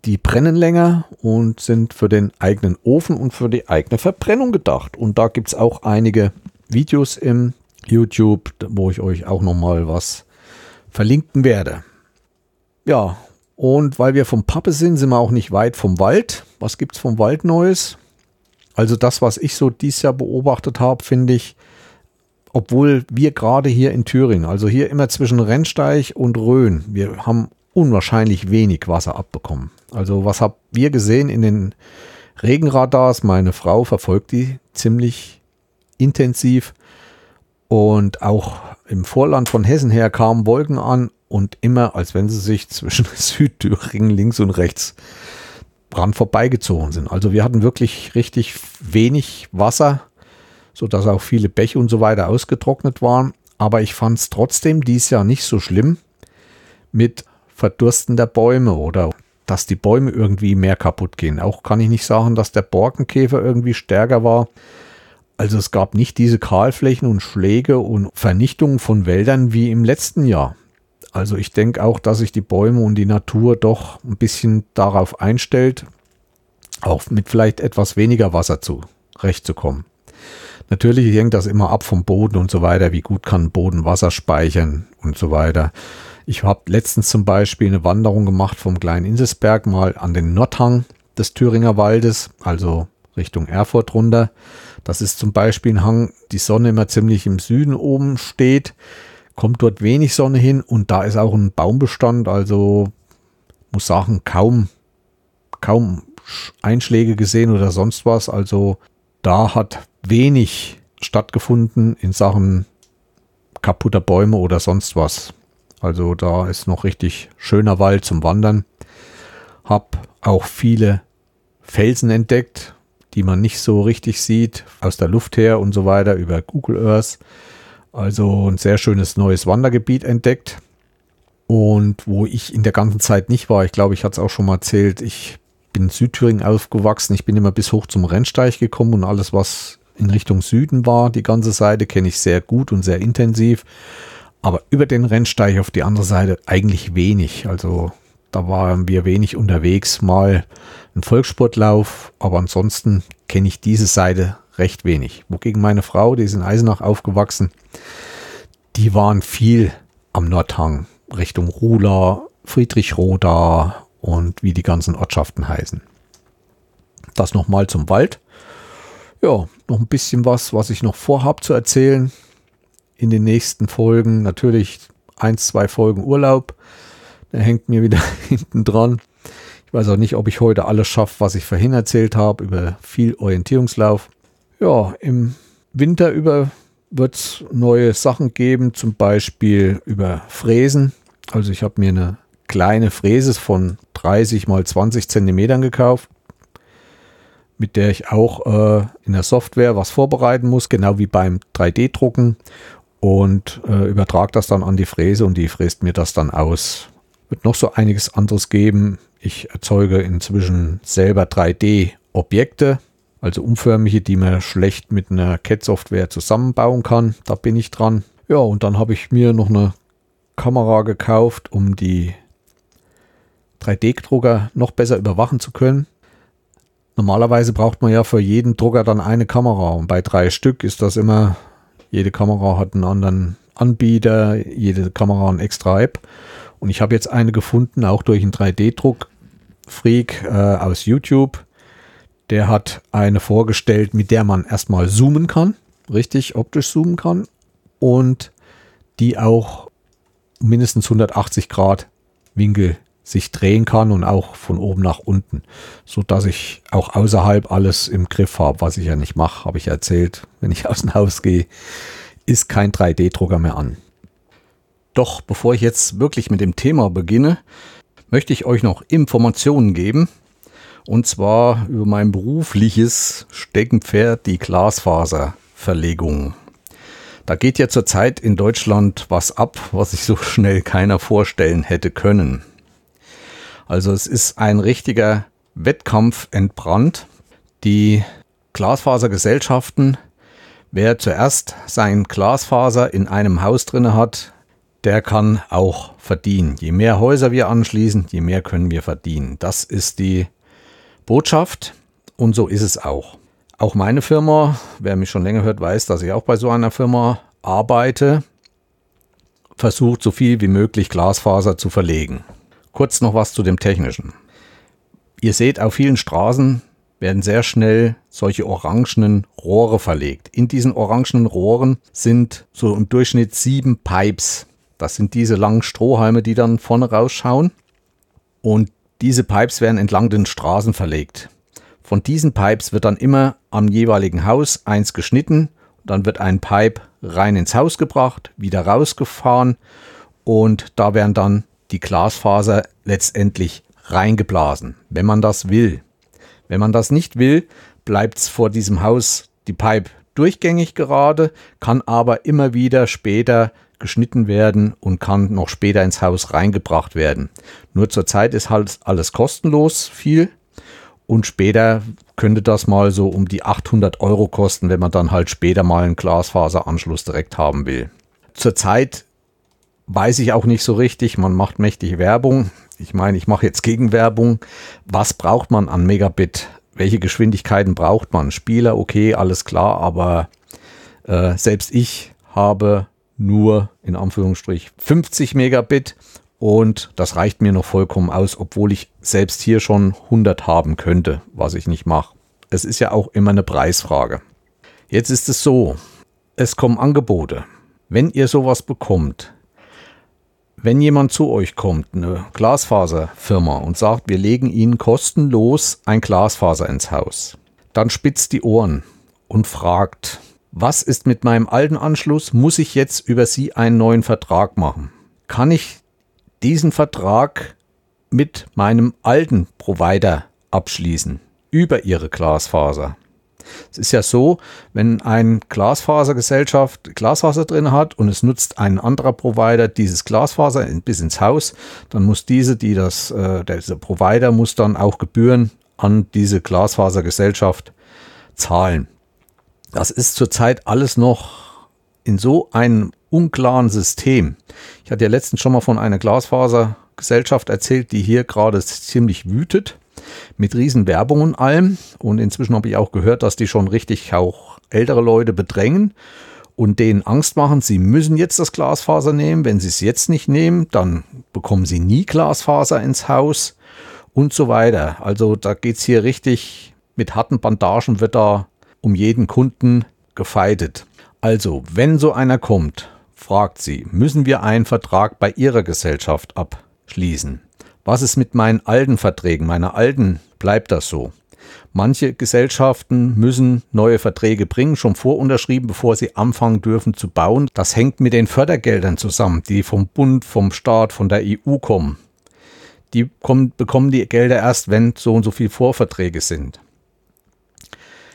Die brennen länger und sind für den eigenen Ofen und für die eigene Verbrennung gedacht. Und da gibt es auch einige Videos im YouTube, wo ich euch auch nochmal was verlinken werde. Ja, und weil wir vom Pappe sind, sind wir auch nicht weit vom Wald. Was gibt es vom Wald Neues? Also das, was ich so dieses Jahr beobachtet habe, finde ich, obwohl wir gerade hier in Thüringen, also hier immer zwischen Rennsteig und Rhön, wir haben unwahrscheinlich wenig Wasser abbekommen. Also was habt wir gesehen in den Regenradars? Meine Frau verfolgt die ziemlich intensiv und auch im Vorland von Hessen her kamen Wolken an und immer, als wenn sie sich [laughs] zwischen Südthüringen links und rechts dran vorbeigezogen sind. Also wir hatten wirklich richtig wenig Wasser, sodass auch viele Bäche und so weiter ausgetrocknet waren. Aber ich fand es trotzdem dieses Jahr nicht so schlimm mit Verdursten der Bäume oder dass die Bäume irgendwie mehr kaputt gehen. Auch kann ich nicht sagen, dass der Borkenkäfer irgendwie stärker war. Also es gab nicht diese Kahlflächen und Schläge und Vernichtungen von Wäldern wie im letzten Jahr. Also ich denke auch, dass sich die Bäume und die Natur doch ein bisschen darauf einstellt, auch mit vielleicht etwas weniger Wasser zurechtzukommen. Natürlich hängt das immer ab vom Boden und so weiter. Wie gut kann Boden Wasser speichern und so weiter. Ich habe letztens zum Beispiel eine Wanderung gemacht vom kleinen Inselsberg mal an den Nordhang des Thüringer Waldes, also Richtung Erfurt runter. Das ist zum Beispiel ein Hang, die Sonne immer ziemlich im Süden oben steht, kommt dort wenig Sonne hin und da ist auch ein Baumbestand, also muss sagen, kaum, kaum Einschläge gesehen oder sonst was. Also da hat wenig stattgefunden in Sachen kaputter Bäume oder sonst was. Also da ist noch richtig schöner Wald zum Wandern. Hab auch viele Felsen entdeckt, die man nicht so richtig sieht, aus der Luft her und so weiter über Google Earth. Also ein sehr schönes neues Wandergebiet entdeckt. Und wo ich in der ganzen Zeit nicht war, ich glaube, ich hatte es auch schon mal erzählt, ich bin in Südthüringen aufgewachsen. Ich bin immer bis hoch zum Rennsteig gekommen und alles, was in Richtung Süden war, die ganze Seite kenne ich sehr gut und sehr intensiv. Aber über den Rennsteig auf die andere Seite eigentlich wenig. Also da waren wir wenig unterwegs. Mal ein Volkssportlauf, aber ansonsten kenne ich diese Seite recht wenig. Wogegen meine Frau, die ist in Eisenach aufgewachsen, die waren viel am Nordhang, Richtung Rula, Friedrichroda und wie die ganzen Ortschaften heißen. Das nochmal zum Wald. Ja, noch ein bisschen was, was ich noch vorhabe zu erzählen in den nächsten Folgen. Natürlich eins, zwei Folgen Urlaub. Der hängt mir wieder [laughs] hinten dran. Ich weiß auch nicht, ob ich heute alles schaffe, was ich vorhin erzählt habe, über viel Orientierungslauf. Ja, im Winter über wird es neue Sachen geben, zum Beispiel über Fräsen. Also ich habe mir eine kleine Fräse von 30 mal 20 Zentimetern gekauft, mit der ich auch äh, in der Software was vorbereiten muss, genau wie beim 3D-Drucken und äh, übertrage das dann an die Fräse und die fräst mir das dann aus. Wird noch so einiges anderes geben. Ich erzeuge inzwischen selber 3D-Objekte, also umförmige, die man schlecht mit einer CAD-Software zusammenbauen kann. Da bin ich dran. Ja, und dann habe ich mir noch eine Kamera gekauft, um die 3D-Drucker noch besser überwachen zu können. Normalerweise braucht man ja für jeden Drucker dann eine Kamera und bei drei Stück ist das immer, jede Kamera hat einen anderen Anbieter, jede Kamera eine extra App. Und ich habe jetzt eine gefunden, auch durch einen 3D-Druck-Freak äh, aus YouTube. Der hat eine vorgestellt, mit der man erstmal zoomen kann, richtig optisch zoomen kann und die auch mindestens 180 Grad Winkel sich drehen kann und auch von oben nach unten, so dass ich auch außerhalb alles im Griff habe, was ich ja nicht mache, habe ich erzählt. Wenn ich [laughs] aus dem Haus gehe, ist kein 3D-Drucker mehr an. Doch bevor ich jetzt wirklich mit dem Thema beginne, möchte ich euch noch Informationen geben. Und zwar über mein berufliches Steckenpferd, die Glasfaserverlegung. Da geht ja zurzeit in Deutschland was ab, was sich so [laughs] schnell keiner vorstellen hätte können. Also es ist ein richtiger Wettkampf entbrannt. Die Glasfasergesellschaften, wer zuerst sein Glasfaser in einem Haus drinne hat, der kann auch verdienen. Je mehr Häuser wir anschließen, je mehr können wir verdienen. Das ist die Botschaft und so ist es auch. Auch meine Firma, wer mich schon länger hört, weiß, dass ich auch bei so einer Firma arbeite, versucht so viel wie möglich Glasfaser zu verlegen. Kurz noch was zu dem Technischen. Ihr seht, auf vielen Straßen werden sehr schnell solche orangenen Rohre verlegt. In diesen orangenen Rohren sind so im Durchschnitt sieben Pipes. Das sind diese langen Strohhalme, die dann vorne rausschauen. Und diese Pipes werden entlang den Straßen verlegt. Von diesen Pipes wird dann immer am jeweiligen Haus eins geschnitten. Dann wird ein Pipe rein ins Haus gebracht, wieder rausgefahren und da werden dann die Glasfaser letztendlich reingeblasen, wenn man das will. Wenn man das nicht will, bleibt es vor diesem Haus die Pipe durchgängig gerade, kann aber immer wieder später geschnitten werden und kann noch später ins Haus reingebracht werden. Nur zurzeit ist halt alles kostenlos viel und später könnte das mal so um die 800 Euro kosten, wenn man dann halt später mal einen Glasfaseranschluss direkt haben will. Zurzeit weiß ich auch nicht so richtig. Man macht mächtig Werbung. Ich meine, ich mache jetzt Gegenwerbung. Was braucht man an Megabit? Welche Geschwindigkeiten braucht man? Spieler, okay, alles klar, aber äh, selbst ich habe nur in Anführungsstrich 50 Megabit und das reicht mir noch vollkommen aus, obwohl ich selbst hier schon 100 haben könnte, was ich nicht mache. Es ist ja auch immer eine Preisfrage. Jetzt ist es so, es kommen Angebote. Wenn ihr sowas bekommt, wenn jemand zu euch kommt, eine Glasfaserfirma, und sagt, wir legen Ihnen kostenlos ein Glasfaser ins Haus, dann spitzt die Ohren und fragt, was ist mit meinem alten Anschluss? Muss ich jetzt über Sie einen neuen Vertrag machen? Kann ich diesen Vertrag mit meinem alten Provider abschließen über Ihre Glasfaser? Es ist ja so, wenn ein Glasfasergesellschaft Glasfaser drin hat und es nutzt ein anderer Provider dieses Glasfaser bis ins Haus, dann muss diese, die das, äh, dieser Provider muss dann auch Gebühren an diese Glasfasergesellschaft zahlen. Das ist zurzeit alles noch in so einem unklaren System. Ich hatte ja letztens schon mal von einer Glasfasergesellschaft erzählt, die hier gerade ziemlich wütet mit riesen Werbung und allem. Und inzwischen habe ich auch gehört, dass die schon richtig auch ältere Leute bedrängen und denen Angst machen, sie müssen jetzt das Glasfaser nehmen. Wenn sie es jetzt nicht nehmen, dann bekommen sie nie Glasfaser ins Haus und so weiter. Also da geht es hier richtig mit harten Bandagen, wird da um jeden Kunden gefeitet. Also, wenn so einer kommt, fragt sie, müssen wir einen Vertrag bei Ihrer Gesellschaft ab? schließen. Was ist mit meinen alten Verträgen? Meiner alten bleibt das so. Manche Gesellschaften müssen neue Verträge bringen, schon vorunterschrieben, bevor sie anfangen dürfen zu bauen. Das hängt mit den Fördergeldern zusammen, die vom Bund, vom Staat, von der EU kommen. Die kommen, bekommen die Gelder erst, wenn so und so viele Vorverträge sind.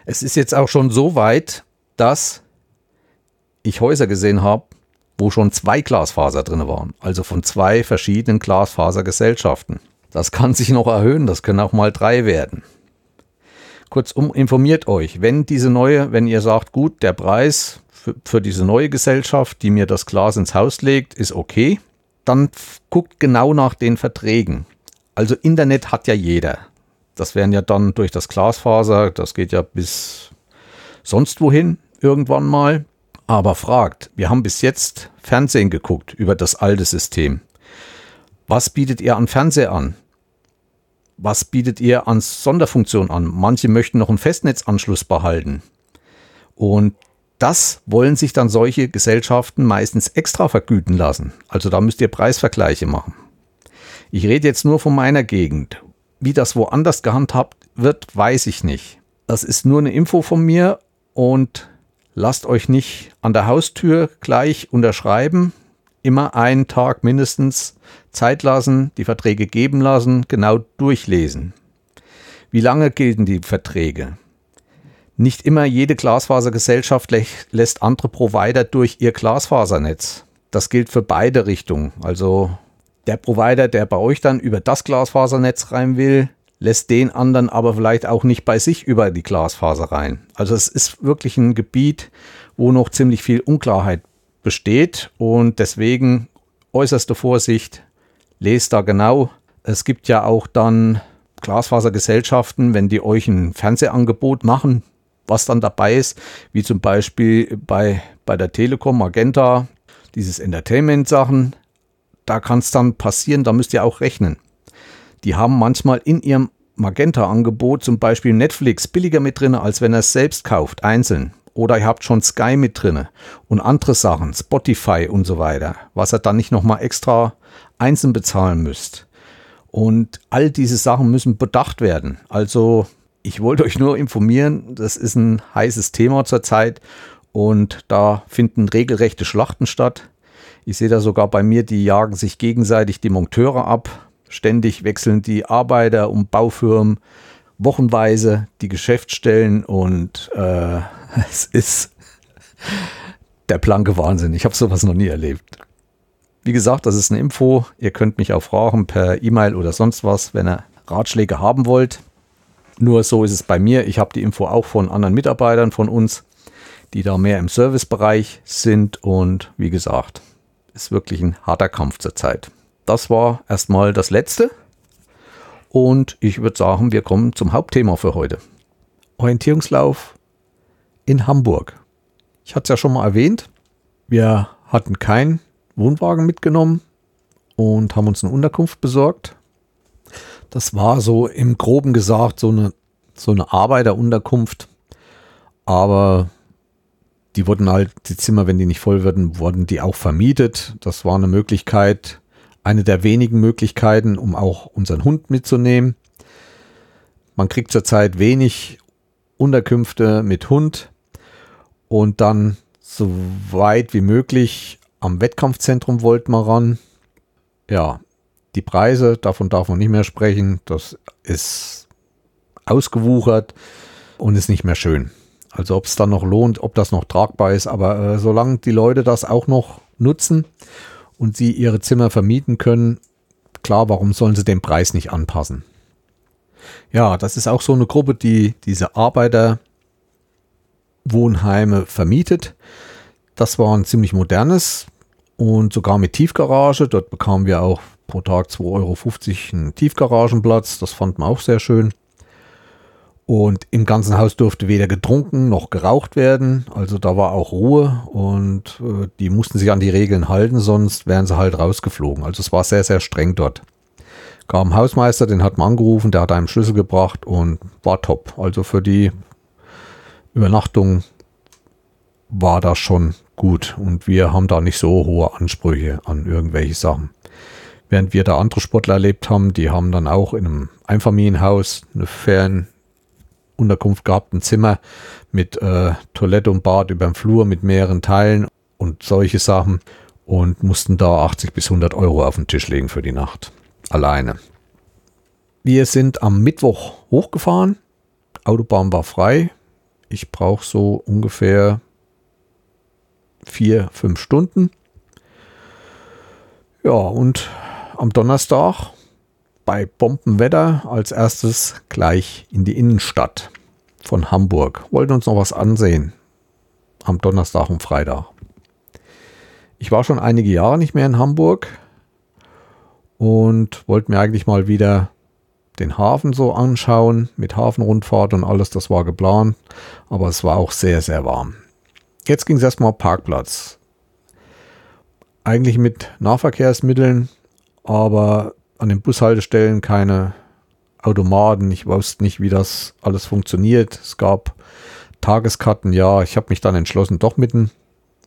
Es ist jetzt auch schon so weit, dass ich Häuser gesehen habe, wo schon zwei Glasfaser drin waren, also von zwei verschiedenen Glasfasergesellschaften. Das kann sich noch erhöhen, das können auch mal drei werden. Kurzum, informiert euch, wenn diese neue, wenn ihr sagt, gut, der Preis für, für diese neue Gesellschaft, die mir das Glas ins Haus legt, ist okay, dann guckt genau nach den Verträgen. Also Internet hat ja jeder. Das wären ja dann durch das Glasfaser, das geht ja bis sonst wohin irgendwann mal. Aber fragt, wir haben bis jetzt Fernsehen geguckt über das alte System. Was bietet ihr an Fernseher an? Was bietet ihr an Sonderfunktionen an? Manche möchten noch einen Festnetzanschluss behalten. Und das wollen sich dann solche Gesellschaften meistens extra vergüten lassen. Also da müsst ihr Preisvergleiche machen. Ich rede jetzt nur von meiner Gegend. Wie das woanders gehandhabt wird, weiß ich nicht. Das ist nur eine Info von mir und lasst euch nicht an der Haustür gleich unterschreiben. Immer einen Tag mindestens Zeit lassen, die Verträge geben lassen, genau durchlesen. Wie lange gelten die Verträge? Nicht immer jede Glasfasergesellschaft lässt andere Provider durch ihr Glasfasernetz. Das gilt für beide Richtungen. Also der Provider, der bei euch dann über das Glasfasernetz rein will, lässt den anderen aber vielleicht auch nicht bei sich über die Glasfaser rein. Also es ist wirklich ein Gebiet, wo noch ziemlich viel Unklarheit besteht und deswegen äußerste Vorsicht, lest da genau. Es gibt ja auch dann Glasfasergesellschaften, wenn die euch ein Fernsehangebot machen, was dann dabei ist, wie zum Beispiel bei, bei der Telekom Magenta, dieses Entertainment-Sachen, da kann es dann passieren, da müsst ihr auch rechnen. Die haben manchmal in ihrem Magenta-Angebot zum Beispiel Netflix billiger mit drin, als wenn er es selbst kauft, einzeln. Oder ihr habt schon Sky mit drin und andere Sachen, Spotify und so weiter, was ihr dann nicht nochmal extra einzeln bezahlen müsst. Und all diese Sachen müssen bedacht werden. Also ich wollte euch nur informieren, das ist ein heißes Thema zurzeit und da finden regelrechte Schlachten statt. Ich sehe da sogar bei mir, die jagen sich gegenseitig die Monteure ab. Ständig wechseln die Arbeiter und Baufirmen wochenweise die Geschäftsstellen und äh, [laughs] es ist der blanke Wahnsinn. Ich habe sowas noch nie erlebt. Wie gesagt, das ist eine Info. Ihr könnt mich auch fragen per E-Mail oder sonst was, wenn ihr Ratschläge haben wollt. Nur so ist es bei mir. Ich habe die Info auch von anderen Mitarbeitern von uns, die da mehr im Servicebereich sind. Und wie gesagt, ist wirklich ein harter Kampf zurzeit. Das war erstmal das Letzte. Und ich würde sagen, wir kommen zum Hauptthema für heute. Orientierungslauf in Hamburg. Ich hatte es ja schon mal erwähnt. Wir hatten keinen Wohnwagen mitgenommen und haben uns eine Unterkunft besorgt. Das war so im groben gesagt so eine, so eine Arbeiterunterkunft. Aber die wurden halt, die Zimmer, wenn die nicht voll würden, wurden die auch vermietet. Das war eine Möglichkeit, eine der wenigen Möglichkeiten, um auch unseren Hund mitzunehmen. Man kriegt zurzeit wenig Unterkünfte mit Hund und dann so weit wie möglich am Wettkampfzentrum wollten wir ran. Ja, die Preise, davon darf man nicht mehr sprechen. Das ist ausgewuchert und ist nicht mehr schön. Also ob es dann noch lohnt, ob das noch tragbar ist. Aber äh, solange die Leute das auch noch nutzen und sie ihre Zimmer vermieten können, klar, warum sollen sie den Preis nicht anpassen? Ja, das ist auch so eine Gruppe, die diese Arbeiterwohnheime vermietet. Das war ein ziemlich modernes und sogar mit Tiefgarage. Dort bekamen wir auch pro Tag 2,50 Euro einen Tiefgaragenplatz. Das fand man auch sehr schön. Und im ganzen Haus durfte weder getrunken noch geraucht werden. Also da war auch Ruhe und äh, die mussten sich an die Regeln halten, sonst wären sie halt rausgeflogen. Also es war sehr, sehr streng dort. Kam Hausmeister, den hat man angerufen, der hat einen Schlüssel gebracht und war top. Also für die Übernachtung war das schon gut und wir haben da nicht so hohe Ansprüche an irgendwelche Sachen. Während wir da andere Sportler erlebt haben, die haben dann auch in einem Einfamilienhaus eine Fernunterkunft gehabt, ein Zimmer mit äh, Toilette und Bad über dem Flur mit mehreren Teilen und solche Sachen und mussten da 80 bis 100 Euro auf den Tisch legen für die Nacht. Alleine. Wir sind am Mittwoch hochgefahren. Autobahn war frei. Ich brauche so ungefähr vier, fünf Stunden. Ja, und am Donnerstag bei Bombenwetter als erstes gleich in die Innenstadt von Hamburg. Wollten uns noch was ansehen am Donnerstag und Freitag. Ich war schon einige Jahre nicht mehr in Hamburg und wollte mir eigentlich mal wieder den Hafen so anschauen mit Hafenrundfahrt und alles, das war geplant, aber es war auch sehr, sehr warm. Jetzt ging es erstmal Parkplatz. Eigentlich mit Nahverkehrsmitteln, aber an den Bushaltestellen keine Automaten. Ich wusste nicht, wie das alles funktioniert. Es gab Tageskarten, ja. Ich habe mich dann entschlossen, doch mit dem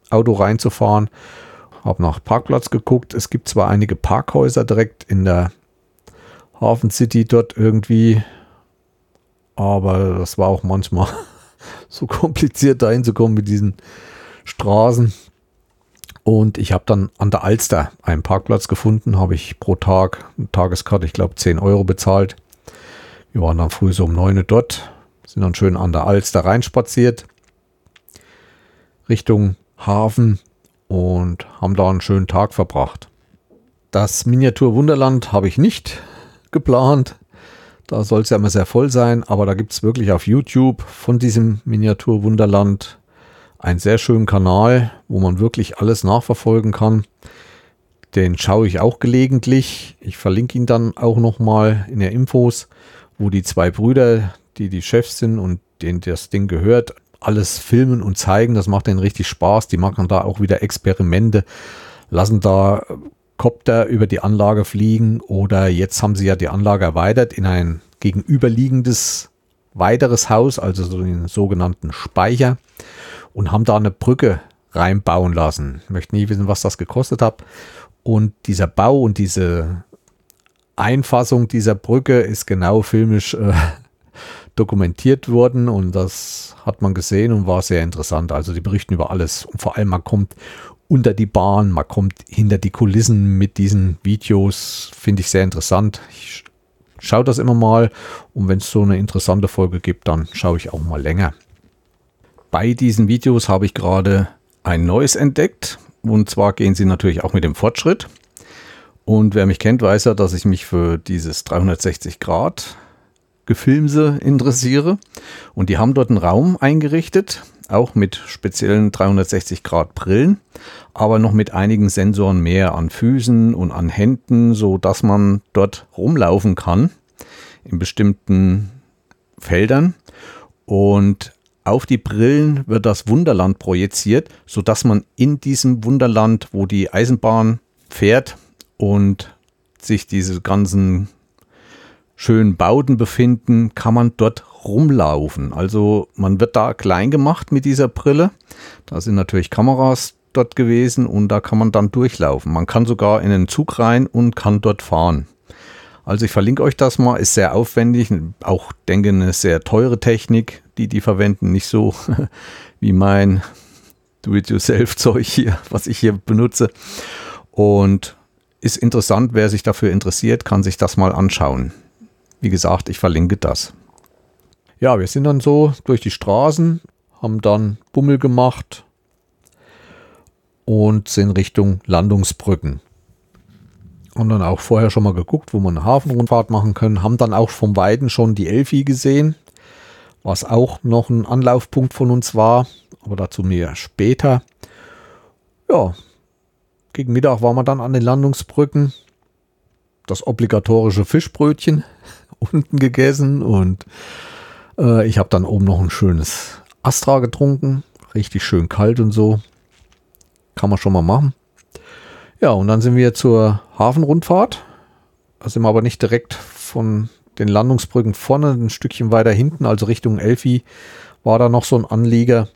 Auto reinzufahren. Habe nach Parkplatz geguckt. Es gibt zwar einige Parkhäuser direkt in der Hafen City dort irgendwie, aber das war auch manchmal [laughs] so kompliziert da hinzukommen mit diesen Straßen. Und ich habe dann an der Alster einen Parkplatz gefunden, habe ich pro Tag eine Tageskarte, ich glaube 10 Euro bezahlt. Wir waren dann früh so um 9 Uhr dort, sind dann schön an der Alster reinspaziert, Richtung Hafen und haben da einen schönen Tag verbracht. Das Miniatur Wunderland habe ich nicht geplant. Da soll es ja immer sehr voll sein, aber da gibt es wirklich auf YouTube von diesem Miniatur Wunderland einen sehr schönen Kanal, wo man wirklich alles nachverfolgen kann. Den schaue ich auch gelegentlich. Ich verlinke ihn dann auch nochmal in der Infos, wo die zwei Brüder, die die Chefs sind und denen das Ding gehört, alles filmen und zeigen. Das macht denen richtig Spaß. Die machen da auch wieder Experimente, lassen da Kopter über die Anlage fliegen oder jetzt haben sie ja die Anlage erweitert in ein gegenüberliegendes weiteres Haus, also so den sogenannten Speicher und haben da eine Brücke reinbauen lassen. Ich möchte nie wissen, was das gekostet hat. Und dieser Bau und diese Einfassung dieser Brücke ist genau filmisch äh, [laughs] dokumentiert worden und das hat man gesehen und war sehr interessant. Also die berichten über alles und vor allem man kommt unter die Bahn, man kommt hinter die Kulissen mit diesen Videos, finde ich sehr interessant. Ich schaue das immer mal und wenn es so eine interessante Folge gibt, dann schaue ich auch mal länger. Bei diesen Videos habe ich gerade ein neues entdeckt und zwar gehen sie natürlich auch mit dem Fortschritt. Und wer mich kennt, weiß ja, dass ich mich für dieses 360 Grad Gefilmse interessiere. Und die haben dort einen Raum eingerichtet, auch mit speziellen 360 Grad Brillen, aber noch mit einigen Sensoren mehr an Füßen und an Händen, so dass man dort rumlaufen kann in bestimmten Feldern. Und auf die Brillen wird das Wunderland projiziert, so dass man in diesem Wunderland, wo die Eisenbahn fährt und sich diese ganzen schönen Bauten befinden, kann man dort rumlaufen. Also man wird da klein gemacht mit dieser Brille. Da sind natürlich Kameras dort gewesen und da kann man dann durchlaufen. Man kann sogar in den Zug rein und kann dort fahren. Also ich verlinke euch das mal, ist sehr aufwendig, auch denke eine sehr teure Technik, die die verwenden, nicht so [laughs] wie mein Do-it-yourself-Zeug hier, was ich hier benutze. Und ist interessant, wer sich dafür interessiert, kann sich das mal anschauen. Wie gesagt, ich verlinke das. Ja, wir sind dann so durch die Straßen, haben dann Bummel gemacht und sind Richtung Landungsbrücken. Und dann auch vorher schon mal geguckt, wo man eine Hafenrundfahrt machen können. Haben dann auch vom Weiden schon die Elfi gesehen, was auch noch ein Anlaufpunkt von uns war, aber dazu mehr später. Ja, gegen Mittag waren wir dann an den Landungsbrücken. Das obligatorische Fischbrötchen [laughs] unten gegessen und äh, ich habe dann oben noch ein schönes Astra getrunken. Richtig schön kalt und so. Kann man schon mal machen. Ja, und dann sind wir zur Hafenrundfahrt. Da sind wir aber nicht direkt von den Landungsbrücken vorne, ein Stückchen weiter hinten, also Richtung Elfi, war da noch so ein Anlieger.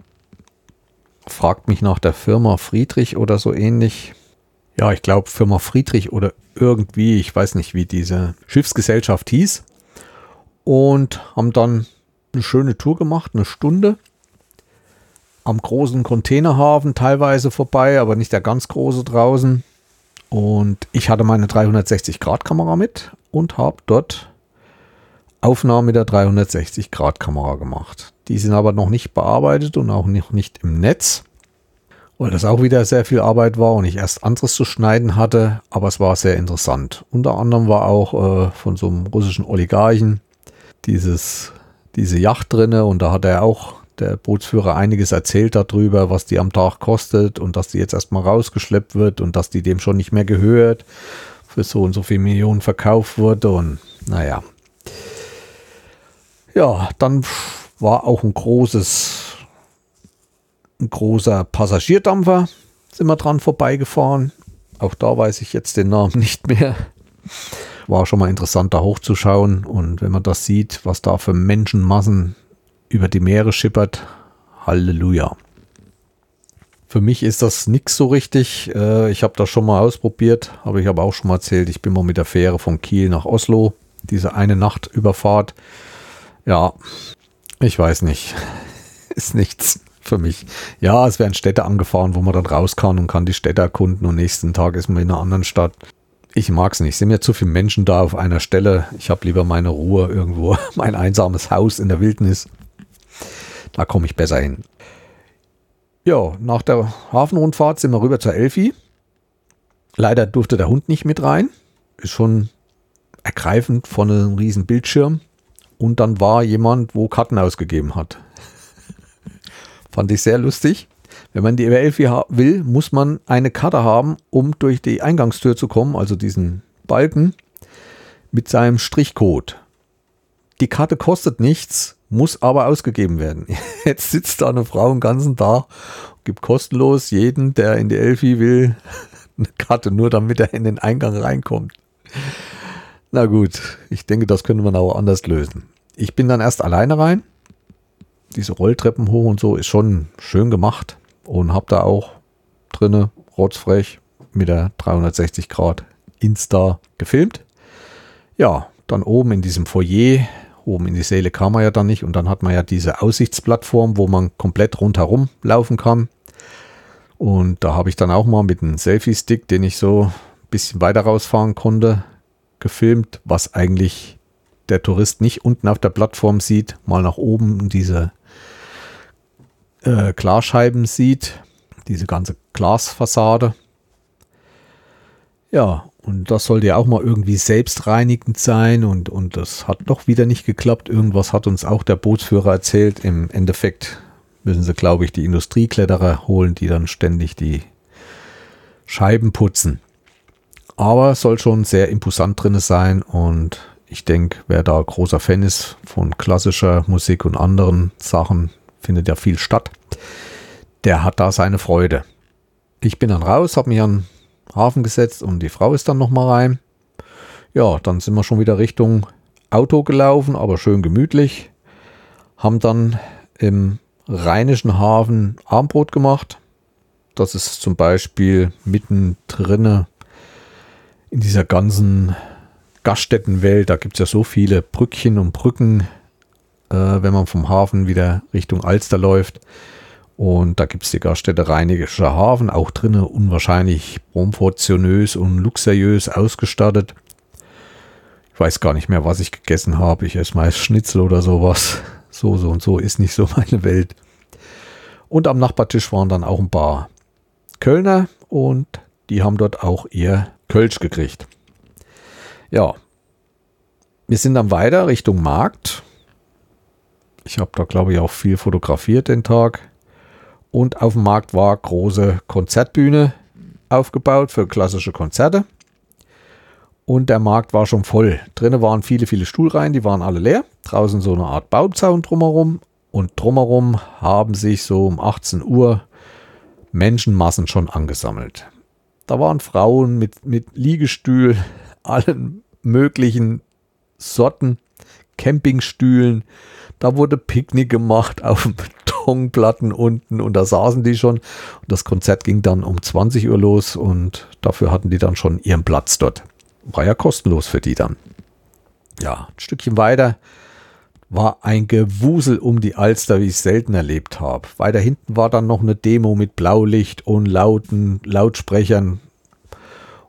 Fragt mich nach der Firma Friedrich oder so ähnlich. ja, ich glaube Firma Friedrich oder irgendwie, ich weiß nicht, wie diese Schiffsgesellschaft hieß. Und haben dann eine schöne Tour gemacht, eine Stunde. Am großen Containerhafen teilweise vorbei, aber nicht der ganz große draußen. Und ich hatte meine 360-Grad-Kamera mit und habe dort Aufnahmen mit der 360-Grad-Kamera gemacht. Die sind aber noch nicht bearbeitet und auch noch nicht im Netz, weil das auch wieder sehr viel Arbeit war und ich erst anderes zu schneiden hatte, aber es war sehr interessant. Unter anderem war auch äh, von so einem russischen Oligarchen dieses, diese Yacht drinne und da hat er auch der Bootsführer einiges erzählt darüber, was die am Tag kostet und dass die jetzt erstmal rausgeschleppt wird und dass die dem schon nicht mehr gehört, für so und so viele Millionen verkauft wurde und naja. Ja, dann war auch ein großes, ein großer Passagierdampfer, sind wir dran vorbeigefahren. Auch da weiß ich jetzt den Namen nicht mehr. War schon mal interessant, da hochzuschauen. Und wenn man das sieht, was da für Menschenmassen über die Meere schippert, Halleluja. Für mich ist das nichts so richtig. Äh, ich habe das schon mal ausprobiert, habe ich aber auch schon mal erzählt. Ich bin mal mit der Fähre von Kiel nach Oslo, diese eine Nachtüberfahrt. Ja, ich weiß nicht. [laughs] Ist nichts für mich. Ja, es werden Städte angefahren, wo man dann raus kann und kann die Städte erkunden und nächsten Tag ist man in einer anderen Stadt. Ich mag es nicht. Es sind mir zu viele Menschen da auf einer Stelle. Ich habe lieber meine Ruhe irgendwo, [laughs] mein einsames Haus in der Wildnis. Da komme ich besser hin. Ja, nach der Hafenrundfahrt sind wir rüber zur Elfi. Leider durfte der Hund nicht mit rein. Ist schon ergreifend von einem riesen Bildschirm. Und dann war jemand, wo Karten ausgegeben hat. [laughs] Fand ich sehr lustig. Wenn man die Elfi will, muss man eine Karte haben, um durch die Eingangstür zu kommen, also diesen Balken, mit seinem Strichcode. Die Karte kostet nichts, muss aber ausgegeben werden. [laughs] Jetzt sitzt da eine Frau den ganzen Tag, gibt kostenlos jeden, der in die Elfi will, [laughs] eine Karte, nur damit er in den Eingang reinkommt. Na gut, ich denke, das könnte man auch anders lösen. Ich bin dann erst alleine rein. Diese Rolltreppen hoch und so ist schon schön gemacht und habe da auch drinne rotzfrech mit der 360 Grad Insta gefilmt. Ja, dann oben in diesem Foyer Oben in die Säle kam man ja dann nicht und dann hat man ja diese Aussichtsplattform, wo man komplett rundherum laufen kann. Und da habe ich dann auch mal mit einem Selfie-Stick, den ich so ein bisschen weiter rausfahren konnte, gefilmt, was eigentlich der Tourist nicht unten auf der Plattform sieht, mal nach oben diese äh, Glasscheiben sieht, diese ganze Glasfassade. Ja, und das sollte ja auch mal irgendwie selbstreinigend sein und, und das hat doch wieder nicht geklappt. Irgendwas hat uns auch der Bootsführer erzählt. Im Endeffekt müssen sie, glaube ich, die Industriekletterer holen, die dann ständig die Scheiben putzen. Aber soll schon sehr imposant drin sein und ich denke, wer da großer Fan ist von klassischer Musik und anderen Sachen, findet ja viel statt, der hat da seine Freude. Ich bin dann raus, habe mich an Hafen gesetzt und die Frau ist dann nochmal rein. Ja, dann sind wir schon wieder Richtung Auto gelaufen, aber schön gemütlich. Haben dann im Rheinischen Hafen Armbrot gemacht. Das ist zum Beispiel mittendrin in dieser ganzen Gaststättenwelt. Da gibt es ja so viele Brückchen und Brücken, äh, wenn man vom Hafen wieder Richtung Alster läuft. Und da gibt es die Gaststätte Rheinischer Hafen, auch drinnen unwahrscheinlich proportionös und luxuriös ausgestattet. Ich weiß gar nicht mehr, was ich gegessen habe. Ich esse meist Schnitzel oder sowas. So, so und so ist nicht so meine Welt. Und am Nachbartisch waren dann auch ein paar Kölner und die haben dort auch ihr Kölsch gekriegt. Ja, wir sind dann weiter Richtung Markt. Ich habe da, glaube ich, auch viel fotografiert den Tag. Und auf dem Markt war große Konzertbühne aufgebaut für klassische Konzerte. Und der Markt war schon voll. Drinnen waren viele, viele Stuhlreihen, die waren alle leer. Draußen so eine Art Bauzaun drumherum. Und drumherum haben sich so um 18 Uhr Menschenmassen schon angesammelt. Da waren Frauen mit, mit Liegestühl, [laughs] allen möglichen Sorten, Campingstühlen. Da wurde Picknick gemacht auf dem Betonplatten unten und da saßen die schon. Und das Konzert ging dann um 20 Uhr los und dafür hatten die dann schon ihren Platz dort. War ja kostenlos für die dann. Ja, ein Stückchen weiter war ein Gewusel um die Alster, wie ich es selten erlebt habe. Weiter hinten war dann noch eine Demo mit Blaulicht und lauten Lautsprechern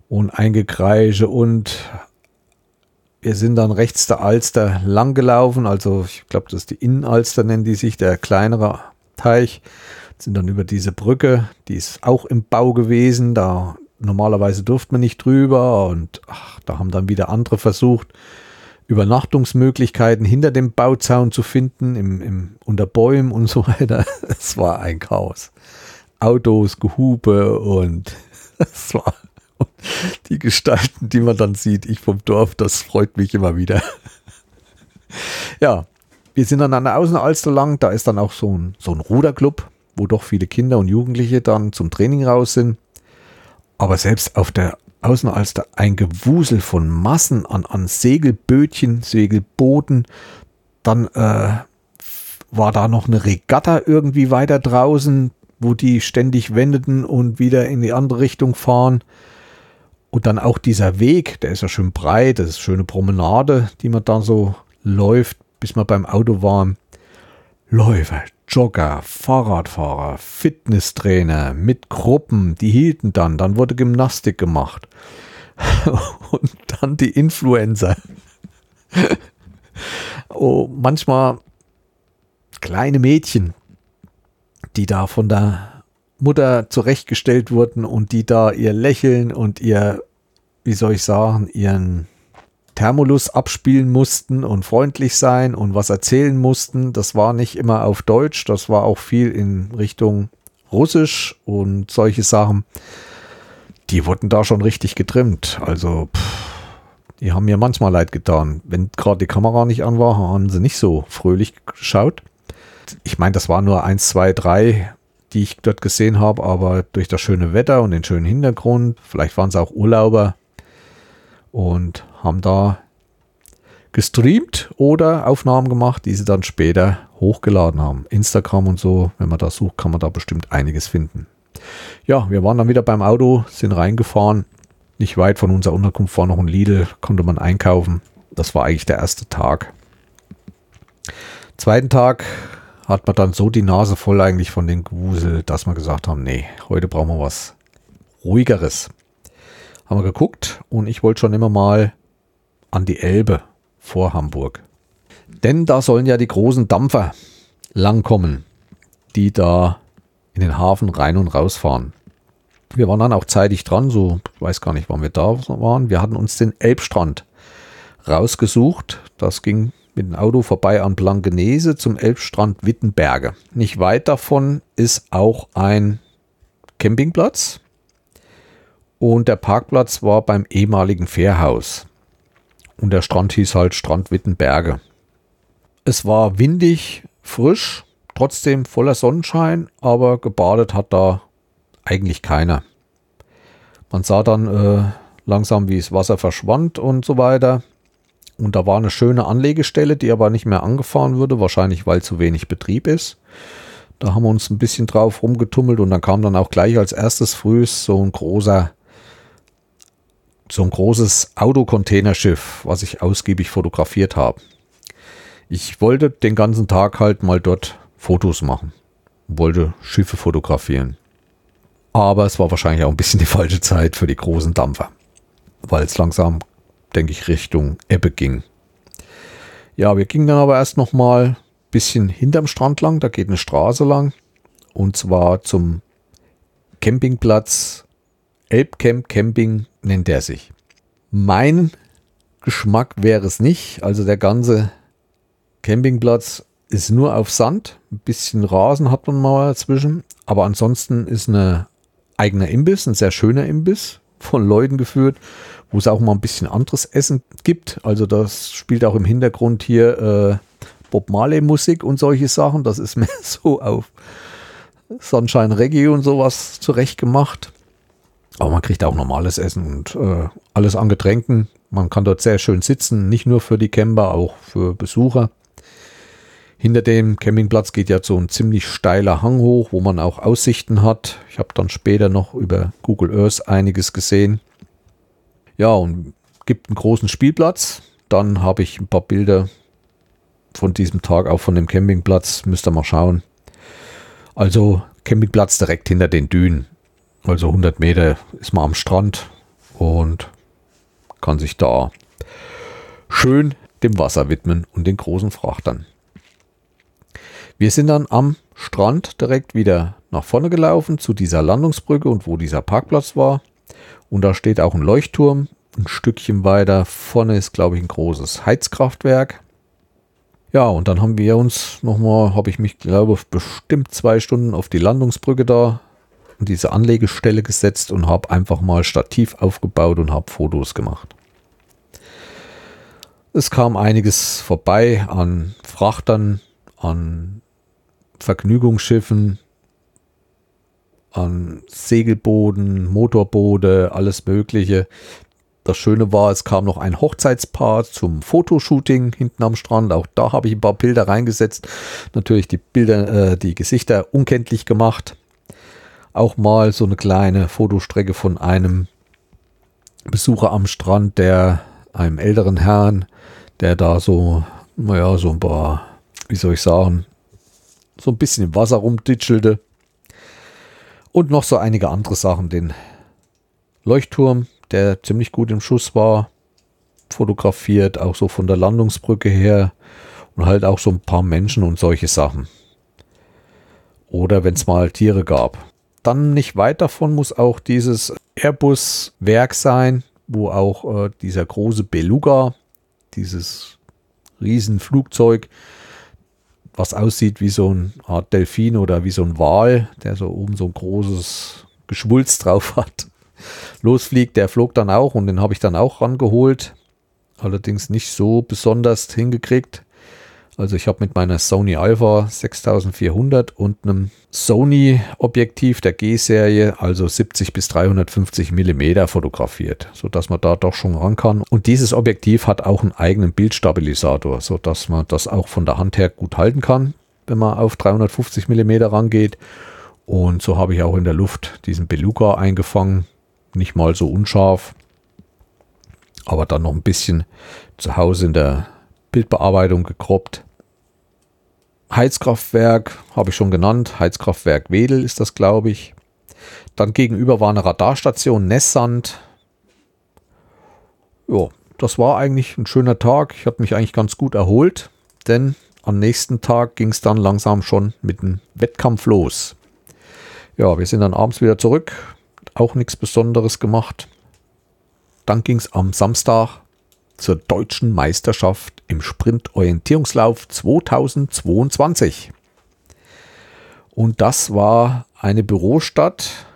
und Eingekreische und wir sind dann rechts der Alster lang gelaufen, also ich glaube, das ist die Innenalster, nennen die sich, der kleinere Teich. Sind dann über diese Brücke, die ist auch im Bau gewesen, da normalerweise durfte man nicht drüber und ach, da haben dann wieder andere versucht, Übernachtungsmöglichkeiten hinter dem Bauzaun zu finden, im, im, unter Bäumen und so weiter. [laughs] Es war ein Chaos. Autos, Gehupe und [laughs] es war [laughs] die Gestalten, die man dann sieht, ich vom Dorf, das freut mich immer wieder. [laughs] ja, wir sind dann an der Außenalster lang, da ist dann auch so ein, so ein Ruderclub, wo doch viele Kinder und Jugendliche dann zum Training raus sind. Aber selbst auf der Außenalster ein Gewusel von Massen an, an Segelbötchen, Segelbooten. Dann äh, war da noch eine Regatta irgendwie weiter draußen, wo die ständig wendeten und wieder in die andere Richtung fahren. Und dann auch dieser Weg, der ist ja schön breit, das ist eine schöne Promenade, die man da so läuft, bis man beim Auto war. Läufer, Jogger, Fahrradfahrer, Fitnesstrainer mit Gruppen, die hielten dann, dann wurde Gymnastik gemacht. [laughs] Und dann die Influencer. [laughs] oh, manchmal kleine Mädchen, die da von der Mutter zurechtgestellt wurden und die da ihr Lächeln und ihr, wie soll ich sagen, ihren Thermolus abspielen mussten und freundlich sein und was erzählen mussten. Das war nicht immer auf Deutsch, das war auch viel in Richtung Russisch und solche Sachen. Die wurden da schon richtig getrimmt. Also, pff, die haben mir manchmal leid getan. Wenn gerade die Kamera nicht an war, haben sie nicht so fröhlich geschaut. Ich meine, das war nur eins, zwei, drei die ich dort gesehen habe, aber durch das schöne Wetter und den schönen Hintergrund, vielleicht waren es auch Urlauber und haben da gestreamt oder Aufnahmen gemacht, die sie dann später hochgeladen haben. Instagram und so, wenn man da sucht, kann man da bestimmt einiges finden. Ja, wir waren dann wieder beim Auto, sind reingefahren. Nicht weit von unserer Unterkunft war noch ein Lidl, konnte man einkaufen. Das war eigentlich der erste Tag. Zweiten Tag hat man dann so die Nase voll eigentlich von den Gewusel, dass wir gesagt haben, nee, heute brauchen wir was ruhigeres. Haben wir geguckt und ich wollte schon immer mal an die Elbe vor Hamburg. Denn da sollen ja die großen Dampfer langkommen, die da in den Hafen rein und rausfahren. Wir waren dann auch zeitig dran, so ich weiß gar nicht, wann wir da waren. Wir hatten uns den Elbstrand rausgesucht. Das ging mit dem Auto vorbei an Blankenese zum Elbstrand Wittenberge. Nicht weit davon ist auch ein Campingplatz und der Parkplatz war beim ehemaligen Fährhaus. Und der Strand hieß halt Strand Wittenberge. Es war windig, frisch, trotzdem voller Sonnenschein, aber gebadet hat da eigentlich keiner. Man sah dann äh, langsam, wie das Wasser verschwand und so weiter. Und da war eine schöne Anlegestelle, die aber nicht mehr angefahren würde, wahrscheinlich weil zu wenig Betrieb ist. Da haben wir uns ein bisschen drauf rumgetummelt und dann kam dann auch gleich als erstes frühs so ein großer, so ein großes Autocontainerschiff, was ich ausgiebig fotografiert habe. Ich wollte den ganzen Tag halt mal dort Fotos machen, wollte Schiffe fotografieren. Aber es war wahrscheinlich auch ein bisschen die falsche Zeit für die großen Dampfer, weil es langsam denke ich, Richtung Ebbe ging. Ja, wir gingen dann aber erst noch mal ein bisschen hinterm Strand lang, da geht eine Straße lang und zwar zum Campingplatz Elbcamp Camping nennt er sich. Mein Geschmack wäre es nicht, also der ganze Campingplatz ist nur auf Sand, ein bisschen Rasen hat man mal dazwischen, aber ansonsten ist eine eigener Imbiss, ein sehr schöner Imbiss, von Leuten geführt, wo es auch mal ein bisschen anderes Essen gibt. Also das spielt auch im Hintergrund hier äh, Bob Marley Musik und solche Sachen. Das ist [laughs] mehr so auf Sunshine Reggae und sowas zurecht gemacht. Aber man kriegt auch normales Essen und äh, alles an Getränken. Man kann dort sehr schön sitzen, nicht nur für die Camper, auch für Besucher. Hinter dem Campingplatz geht ja so ein ziemlich steiler Hang hoch, wo man auch Aussichten hat. Ich habe dann später noch über Google Earth einiges gesehen. Ja, und gibt einen großen Spielplatz. Dann habe ich ein paar Bilder von diesem Tag, auch von dem Campingplatz. Müsst ihr mal schauen. Also Campingplatz direkt hinter den Dünen. Also 100 Meter ist man am Strand und kann sich da schön dem Wasser widmen und den großen Frachtern. Wir sind dann am Strand direkt wieder nach vorne gelaufen zu dieser Landungsbrücke und wo dieser Parkplatz war. Und da steht auch ein Leuchtturm. Ein Stückchen weiter vorne ist, glaube ich, ein großes Heizkraftwerk. Ja, und dann haben wir uns nochmal, habe ich mich, glaube ich, bestimmt zwei Stunden auf die Landungsbrücke da an diese Anlegestelle gesetzt und habe einfach mal Stativ aufgebaut und habe Fotos gemacht. Es kam einiges vorbei an Frachtern, an Vergnügungsschiffen, an Segelboden, Motorboote, alles Mögliche. Das Schöne war, es kam noch ein Hochzeitspaar zum Fotoshooting hinten am Strand. Auch da habe ich ein paar Bilder reingesetzt. Natürlich die Bilder, äh, die Gesichter unkenntlich gemacht. Auch mal so eine kleine Fotostrecke von einem Besucher am Strand, der einem älteren Herrn, der da so, naja, so ein paar, wie soll ich sagen, so ein bisschen im Wasser rumditschelte. Und noch so einige andere Sachen. Den Leuchtturm, der ziemlich gut im Schuss war, fotografiert, auch so von der Landungsbrücke her. Und halt auch so ein paar Menschen und solche Sachen. Oder wenn es mal Tiere gab. Dann nicht weit davon muss auch dieses Airbus-Werk sein, wo auch äh, dieser große Beluga, dieses Riesenflugzeug, was aussieht wie so eine Art Delfin oder wie so ein Wal, der so oben so ein großes Geschwulst drauf [laughs] hat, losfliegt. Der flog dann auch und den habe ich dann auch rangeholt. Allerdings nicht so besonders hingekriegt. Also ich habe mit meiner Sony Alpha 6400 und einem Sony Objektiv der G-Serie, also 70 bis 350 Millimeter fotografiert, sodass man da doch schon ran kann. Und dieses Objektiv hat auch einen eigenen Bildstabilisator, sodass man das auch von der Hand her gut halten kann, wenn man auf 350 Millimeter rangeht. Und so habe ich auch in der Luft diesen Beluga eingefangen, nicht mal so unscharf, aber dann noch ein bisschen zu Hause in der Bildbearbeitung gekroppt. Heizkraftwerk habe ich schon genannt. Heizkraftwerk Wedel ist das, glaube ich. Dann gegenüber war eine Radarstation Nessand. Ja, das war eigentlich ein schöner Tag. Ich habe mich eigentlich ganz gut erholt, denn am nächsten Tag ging es dann langsam schon mit dem Wettkampf los. Ja, wir sind dann abends wieder zurück. Auch nichts Besonderes gemacht. Dann ging es am Samstag zur deutschen Meisterschaft im Sprint-Orientierungslauf 2022. Und das war eine Bürostadt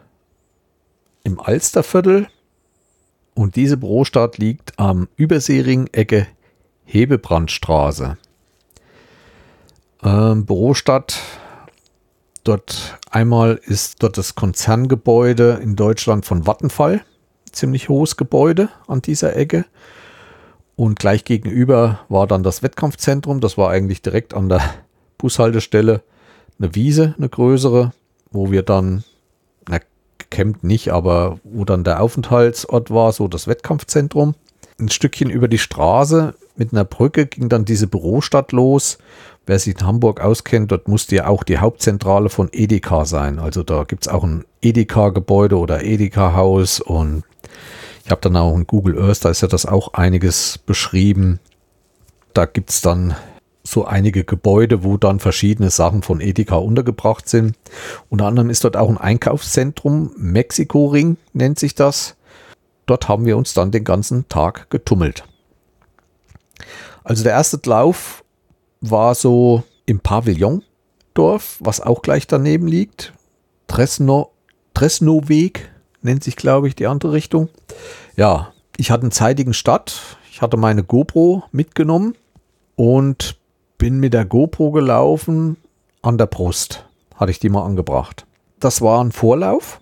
im Alsterviertel. Und diese Bürostadt liegt am Überseering Ecke Hebebrandstraße. Ähm, Bürostadt. Dort einmal ist dort das Konzerngebäude in Deutschland von Vattenfall. Ziemlich hohes Gebäude an dieser Ecke. Und gleich gegenüber war dann das Wettkampfzentrum. Das war eigentlich direkt an der [laughs] Bushaltestelle eine Wiese, eine größere, wo wir dann, na, gecampt nicht, aber wo dann der Aufenthaltsort war, so das Wettkampfzentrum. Ein Stückchen über die Straße mit einer Brücke ging dann diese Bürostadt los. Wer sich in Hamburg auskennt, dort musste ja auch die Hauptzentrale von Edeka sein. Also da gibt es auch ein Edeka-Gebäude oder Edeka-Haus und ich habe dann auch in Google Earth, da ist ja das auch einiges beschrieben. Da gibt es dann so einige Gebäude, wo dann verschiedene Sachen von Edeka untergebracht sind. Unter anderem ist dort auch ein Einkaufszentrum, Mexiko Ring nennt sich das. Dort haben wir uns dann den ganzen Tag getummelt. Also der erste Lauf war so im Pavillondorf, was auch gleich daneben liegt. Tresno, Tresno-Weg nennt sich, glaube ich, die andere Richtung. Ja, ich hatte einen zeitigen Start. Ich hatte meine GoPro mitgenommen und bin mit der GoPro gelaufen an der Brust. Hatte ich die mal angebracht. Das war ein Vorlauf.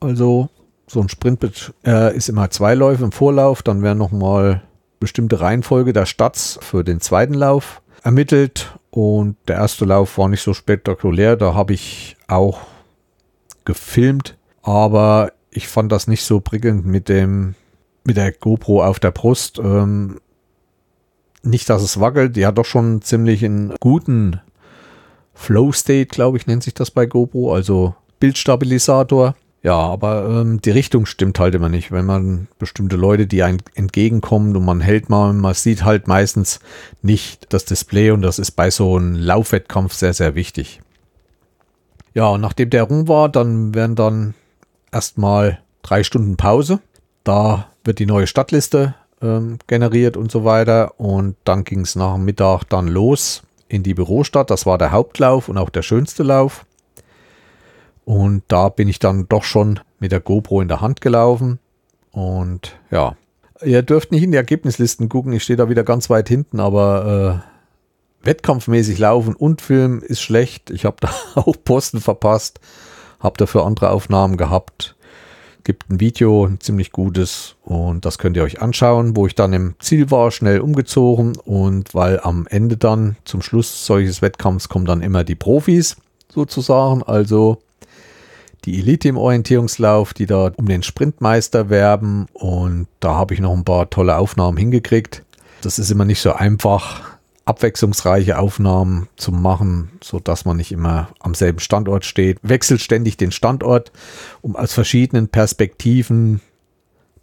Also so ein Sprint äh, ist immer zwei Läufe im Vorlauf. Dann werden nochmal bestimmte Reihenfolge der Starts für den zweiten Lauf ermittelt. Und der erste Lauf war nicht so spektakulär. Da habe ich auch gefilmt, aber ich fand das nicht so prickelnd mit dem mit der GoPro auf der Brust. Ähm, nicht, dass es wackelt. Die hat doch schon ziemlich einen guten Flow State, glaube ich, nennt sich das bei GoPro. Also Bildstabilisator. Ja, aber ähm, die Richtung stimmt halt immer nicht. Wenn man bestimmte Leute, die einem entgegenkommen und man hält mal, man sieht halt meistens nicht das Display und das ist bei so einem Laufwettkampf sehr, sehr wichtig. Ja, und nachdem der rum war, dann werden dann erstmal drei Stunden Pause. Da wird die neue Stadtliste ähm, generiert und so weiter. Und dann ging es nach Mittag dann los in die Bürostadt. Das war der Hauptlauf und auch der schönste Lauf. Und da bin ich dann doch schon mit der GoPro in der Hand gelaufen. Und ja, ihr dürft nicht in die Ergebnislisten gucken. Ich stehe da wieder ganz weit hinten, aber äh, wettkampfmäßig laufen und filmen ist schlecht. Ich habe [laughs] da auch Posten verpasst, habe dafür andere Aufnahmen gehabt. Gibt ein Video, ein ziemlich gutes und das könnt ihr euch anschauen, wo ich dann im Ziel war, schnell umgezogen und weil am Ende dann zum Schluss solches Wettkampfs kommen dann immer die Profis sozusagen, also die Elite im Orientierungslauf, die da um den Sprintmeister werben. Und da habe ich noch ein paar tolle Aufnahmen hingekriegt. Das ist immer nicht so einfach, abwechslungsreiche Aufnahmen zu machen, so dass man nicht immer am selben Standort steht. Wechselt ständig den Standort, um aus verschiedenen Perspektiven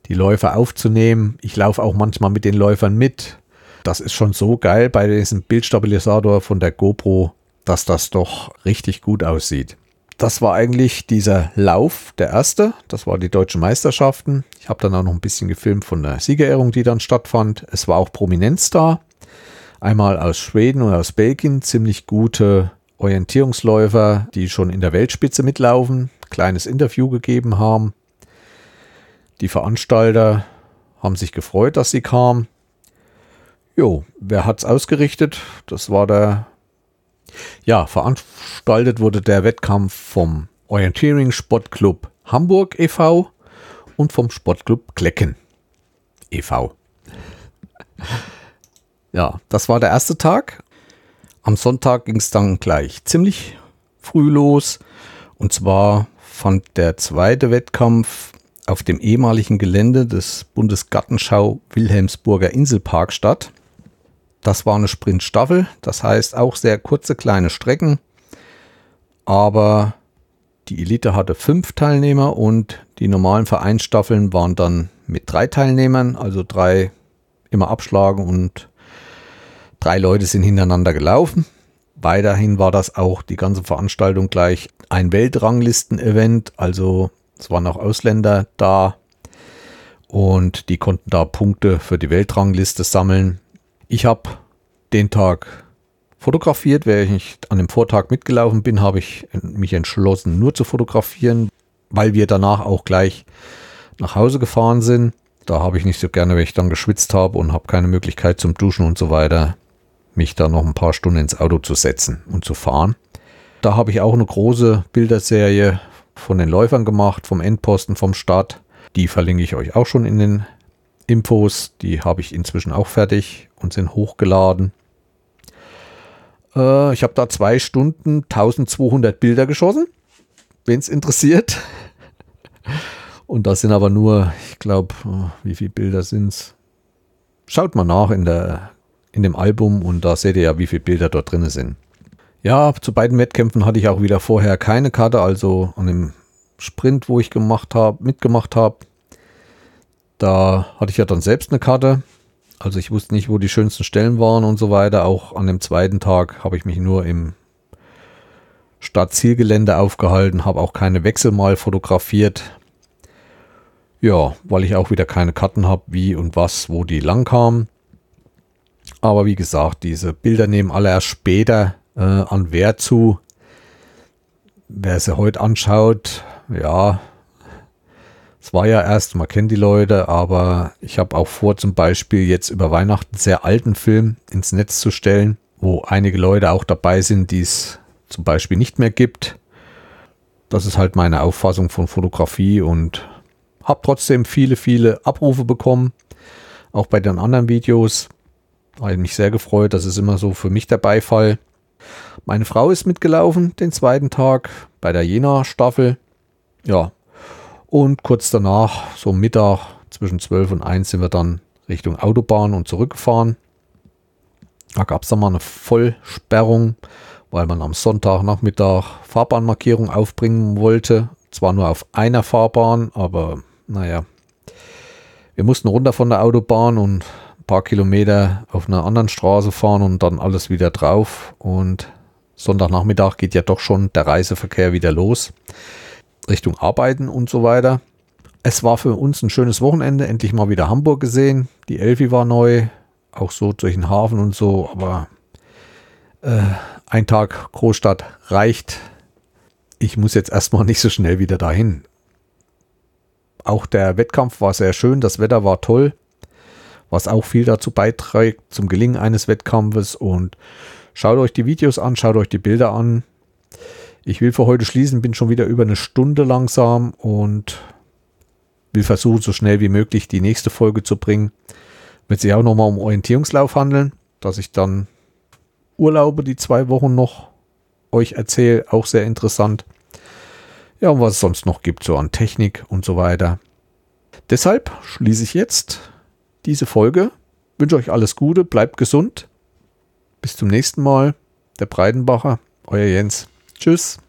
die Läufer aufzunehmen. Ich laufe auch manchmal mit den Läufern mit. Das ist schon so geil bei diesem Bildstabilisator von der GoPro, dass das doch richtig gut aussieht das war eigentlich dieser Lauf, der erste. Das war die deutschen Meisterschaften. Ich habe dann auch noch ein bisschen gefilmt von der Siegerehrung, die dann stattfand. Es war auch Prominenz da. Einmal aus Schweden und aus Belgien. Ziemlich gute Orientierungsläufer, die schon in der Weltspitze mitlaufen. Kleines Interview gegeben haben. Die Veranstalter haben sich gefreut, dass sie kamen. Jo, wer hat's ausgerichtet? Das war der ja, veranstaltet wurde der Wettkampf vom Orienteering Sportclub Hamburg e.V. und vom Sportclub Klecken e.V. Ja, das war der erste Tag. Am Sonntag ging es dann gleich ziemlich früh los. Und zwar fand der zweite Wettkampf auf dem ehemaligen Gelände des Bundesgartenschau Wilhelmsburger Inselpark statt. Das war eine Sprintstaffel, das heißt auch sehr kurze kleine Strecken. Aber die Elite hatte fünf Teilnehmer und die normalen Vereinsstaffeln waren dann mit drei Teilnehmern, also drei immer abschlagen und drei Leute sind hintereinander gelaufen. Weiterhin war das auch die ganze Veranstaltung gleich ein Weltranglisten-Event, also es waren auch Ausländer da und die konnten da Punkte für die Weltrangliste sammeln. Ich habe den Tag fotografiert. Während ich an dem Vortag mitgelaufen bin, habe ich mich entschlossen, nur zu fotografieren, weil wir danach auch gleich nach Hause gefahren sind. Da habe ich nicht so gerne, wenn ich dann geschwitzt habe und habe keine Möglichkeit zum Duschen und so weiter, mich da noch ein paar Stunden ins Auto zu setzen und zu fahren. Da habe ich auch eine große Bilderserie von den Läufern gemacht, vom Endposten, vom Start. Die verlinke ich euch auch schon in den Infos, die habe ich inzwischen auch fertig und sind hochgeladen. Äh, ich habe da zwei Stunden 1200 Bilder geschossen, wenn es interessiert. Und das sind aber nur, ich glaube, äh, wie viele Bilder sind es? Schaut mal nach in, der, in dem Album und da seht ihr ja, wie viele Bilder dort drin sind. Ja, zu beiden Wettkämpfen hatte ich auch wieder vorher keine Karte, also an dem Sprint, wo ich gemacht habe, mitgemacht habe, da hatte ich ja dann selbst eine Karte. Also ich wusste nicht, wo die schönsten Stellen waren und so weiter. Auch an dem zweiten Tag habe ich mich nur im Stadtzielgelände aufgehalten, habe auch keine Wechsel mal fotografiert. Ja, weil ich auch wieder keine Karten habe, wie und was, wo die lang kamen. Aber wie gesagt, diese Bilder nehmen alle erst später äh, an Wert zu. Wer sie heute anschaut, ja, es war ja erst, man kennt die Leute, aber ich habe auch vor, zum Beispiel jetzt über Weihnachten sehr alten Film ins Netz zu stellen, wo einige Leute auch dabei sind, die es zum Beispiel nicht mehr gibt. Das ist halt meine Auffassung von Fotografie und habe trotzdem viele, viele Abrufe bekommen. Auch bei den anderen Videos. Habe mich sehr gefreut. Das ist immer so für mich der Beifall. Meine Frau ist mitgelaufen den zweiten Tag bei der Jena-Staffel. Ja, und kurz danach, so Mittag zwischen 12 und 1, sind wir dann Richtung Autobahn und zurückgefahren. Da gab es dann mal eine Vollsperrung, weil man am Sonntagnachmittag Fahrbahnmarkierung aufbringen wollte. Zwar nur auf einer Fahrbahn, aber naja. Wir mussten runter von der Autobahn und paar Kilometer auf einer anderen Straße fahren und dann alles wieder drauf. Und Sonntagnachmittag geht ja doch schon der Reiseverkehr wieder los. Richtung Arbeiten und so weiter. Es war für uns ein schönes Wochenende, endlich mal wieder Hamburg gesehen. Die Elfi war neu, auch so durch den Hafen und so, aber äh, ein Tag Großstadt reicht. Ich muss jetzt erstmal nicht so schnell wieder dahin. Auch der Wettkampf war sehr schön, das Wetter war toll, was auch viel dazu beiträgt zum Gelingen eines Wettkampfes. Und schaut euch die Videos an, schaut euch die Bilder an. Ich will für heute schließen, bin schon wieder über eine Stunde langsam und will versuchen, so schnell wie möglich die nächste Folge zu bringen. Wird sich auch nochmal um Orientierungslauf handeln, dass ich dann Urlaube die zwei Wochen noch euch erzähle. Auch sehr interessant. Ja, und was es sonst noch gibt, so an Technik und so weiter. Deshalb schließe ich jetzt diese Folge. Wünsche euch alles Gute, bleibt gesund. Bis zum nächsten Mal. Der Breidenbacher, euer Jens. Tschüss.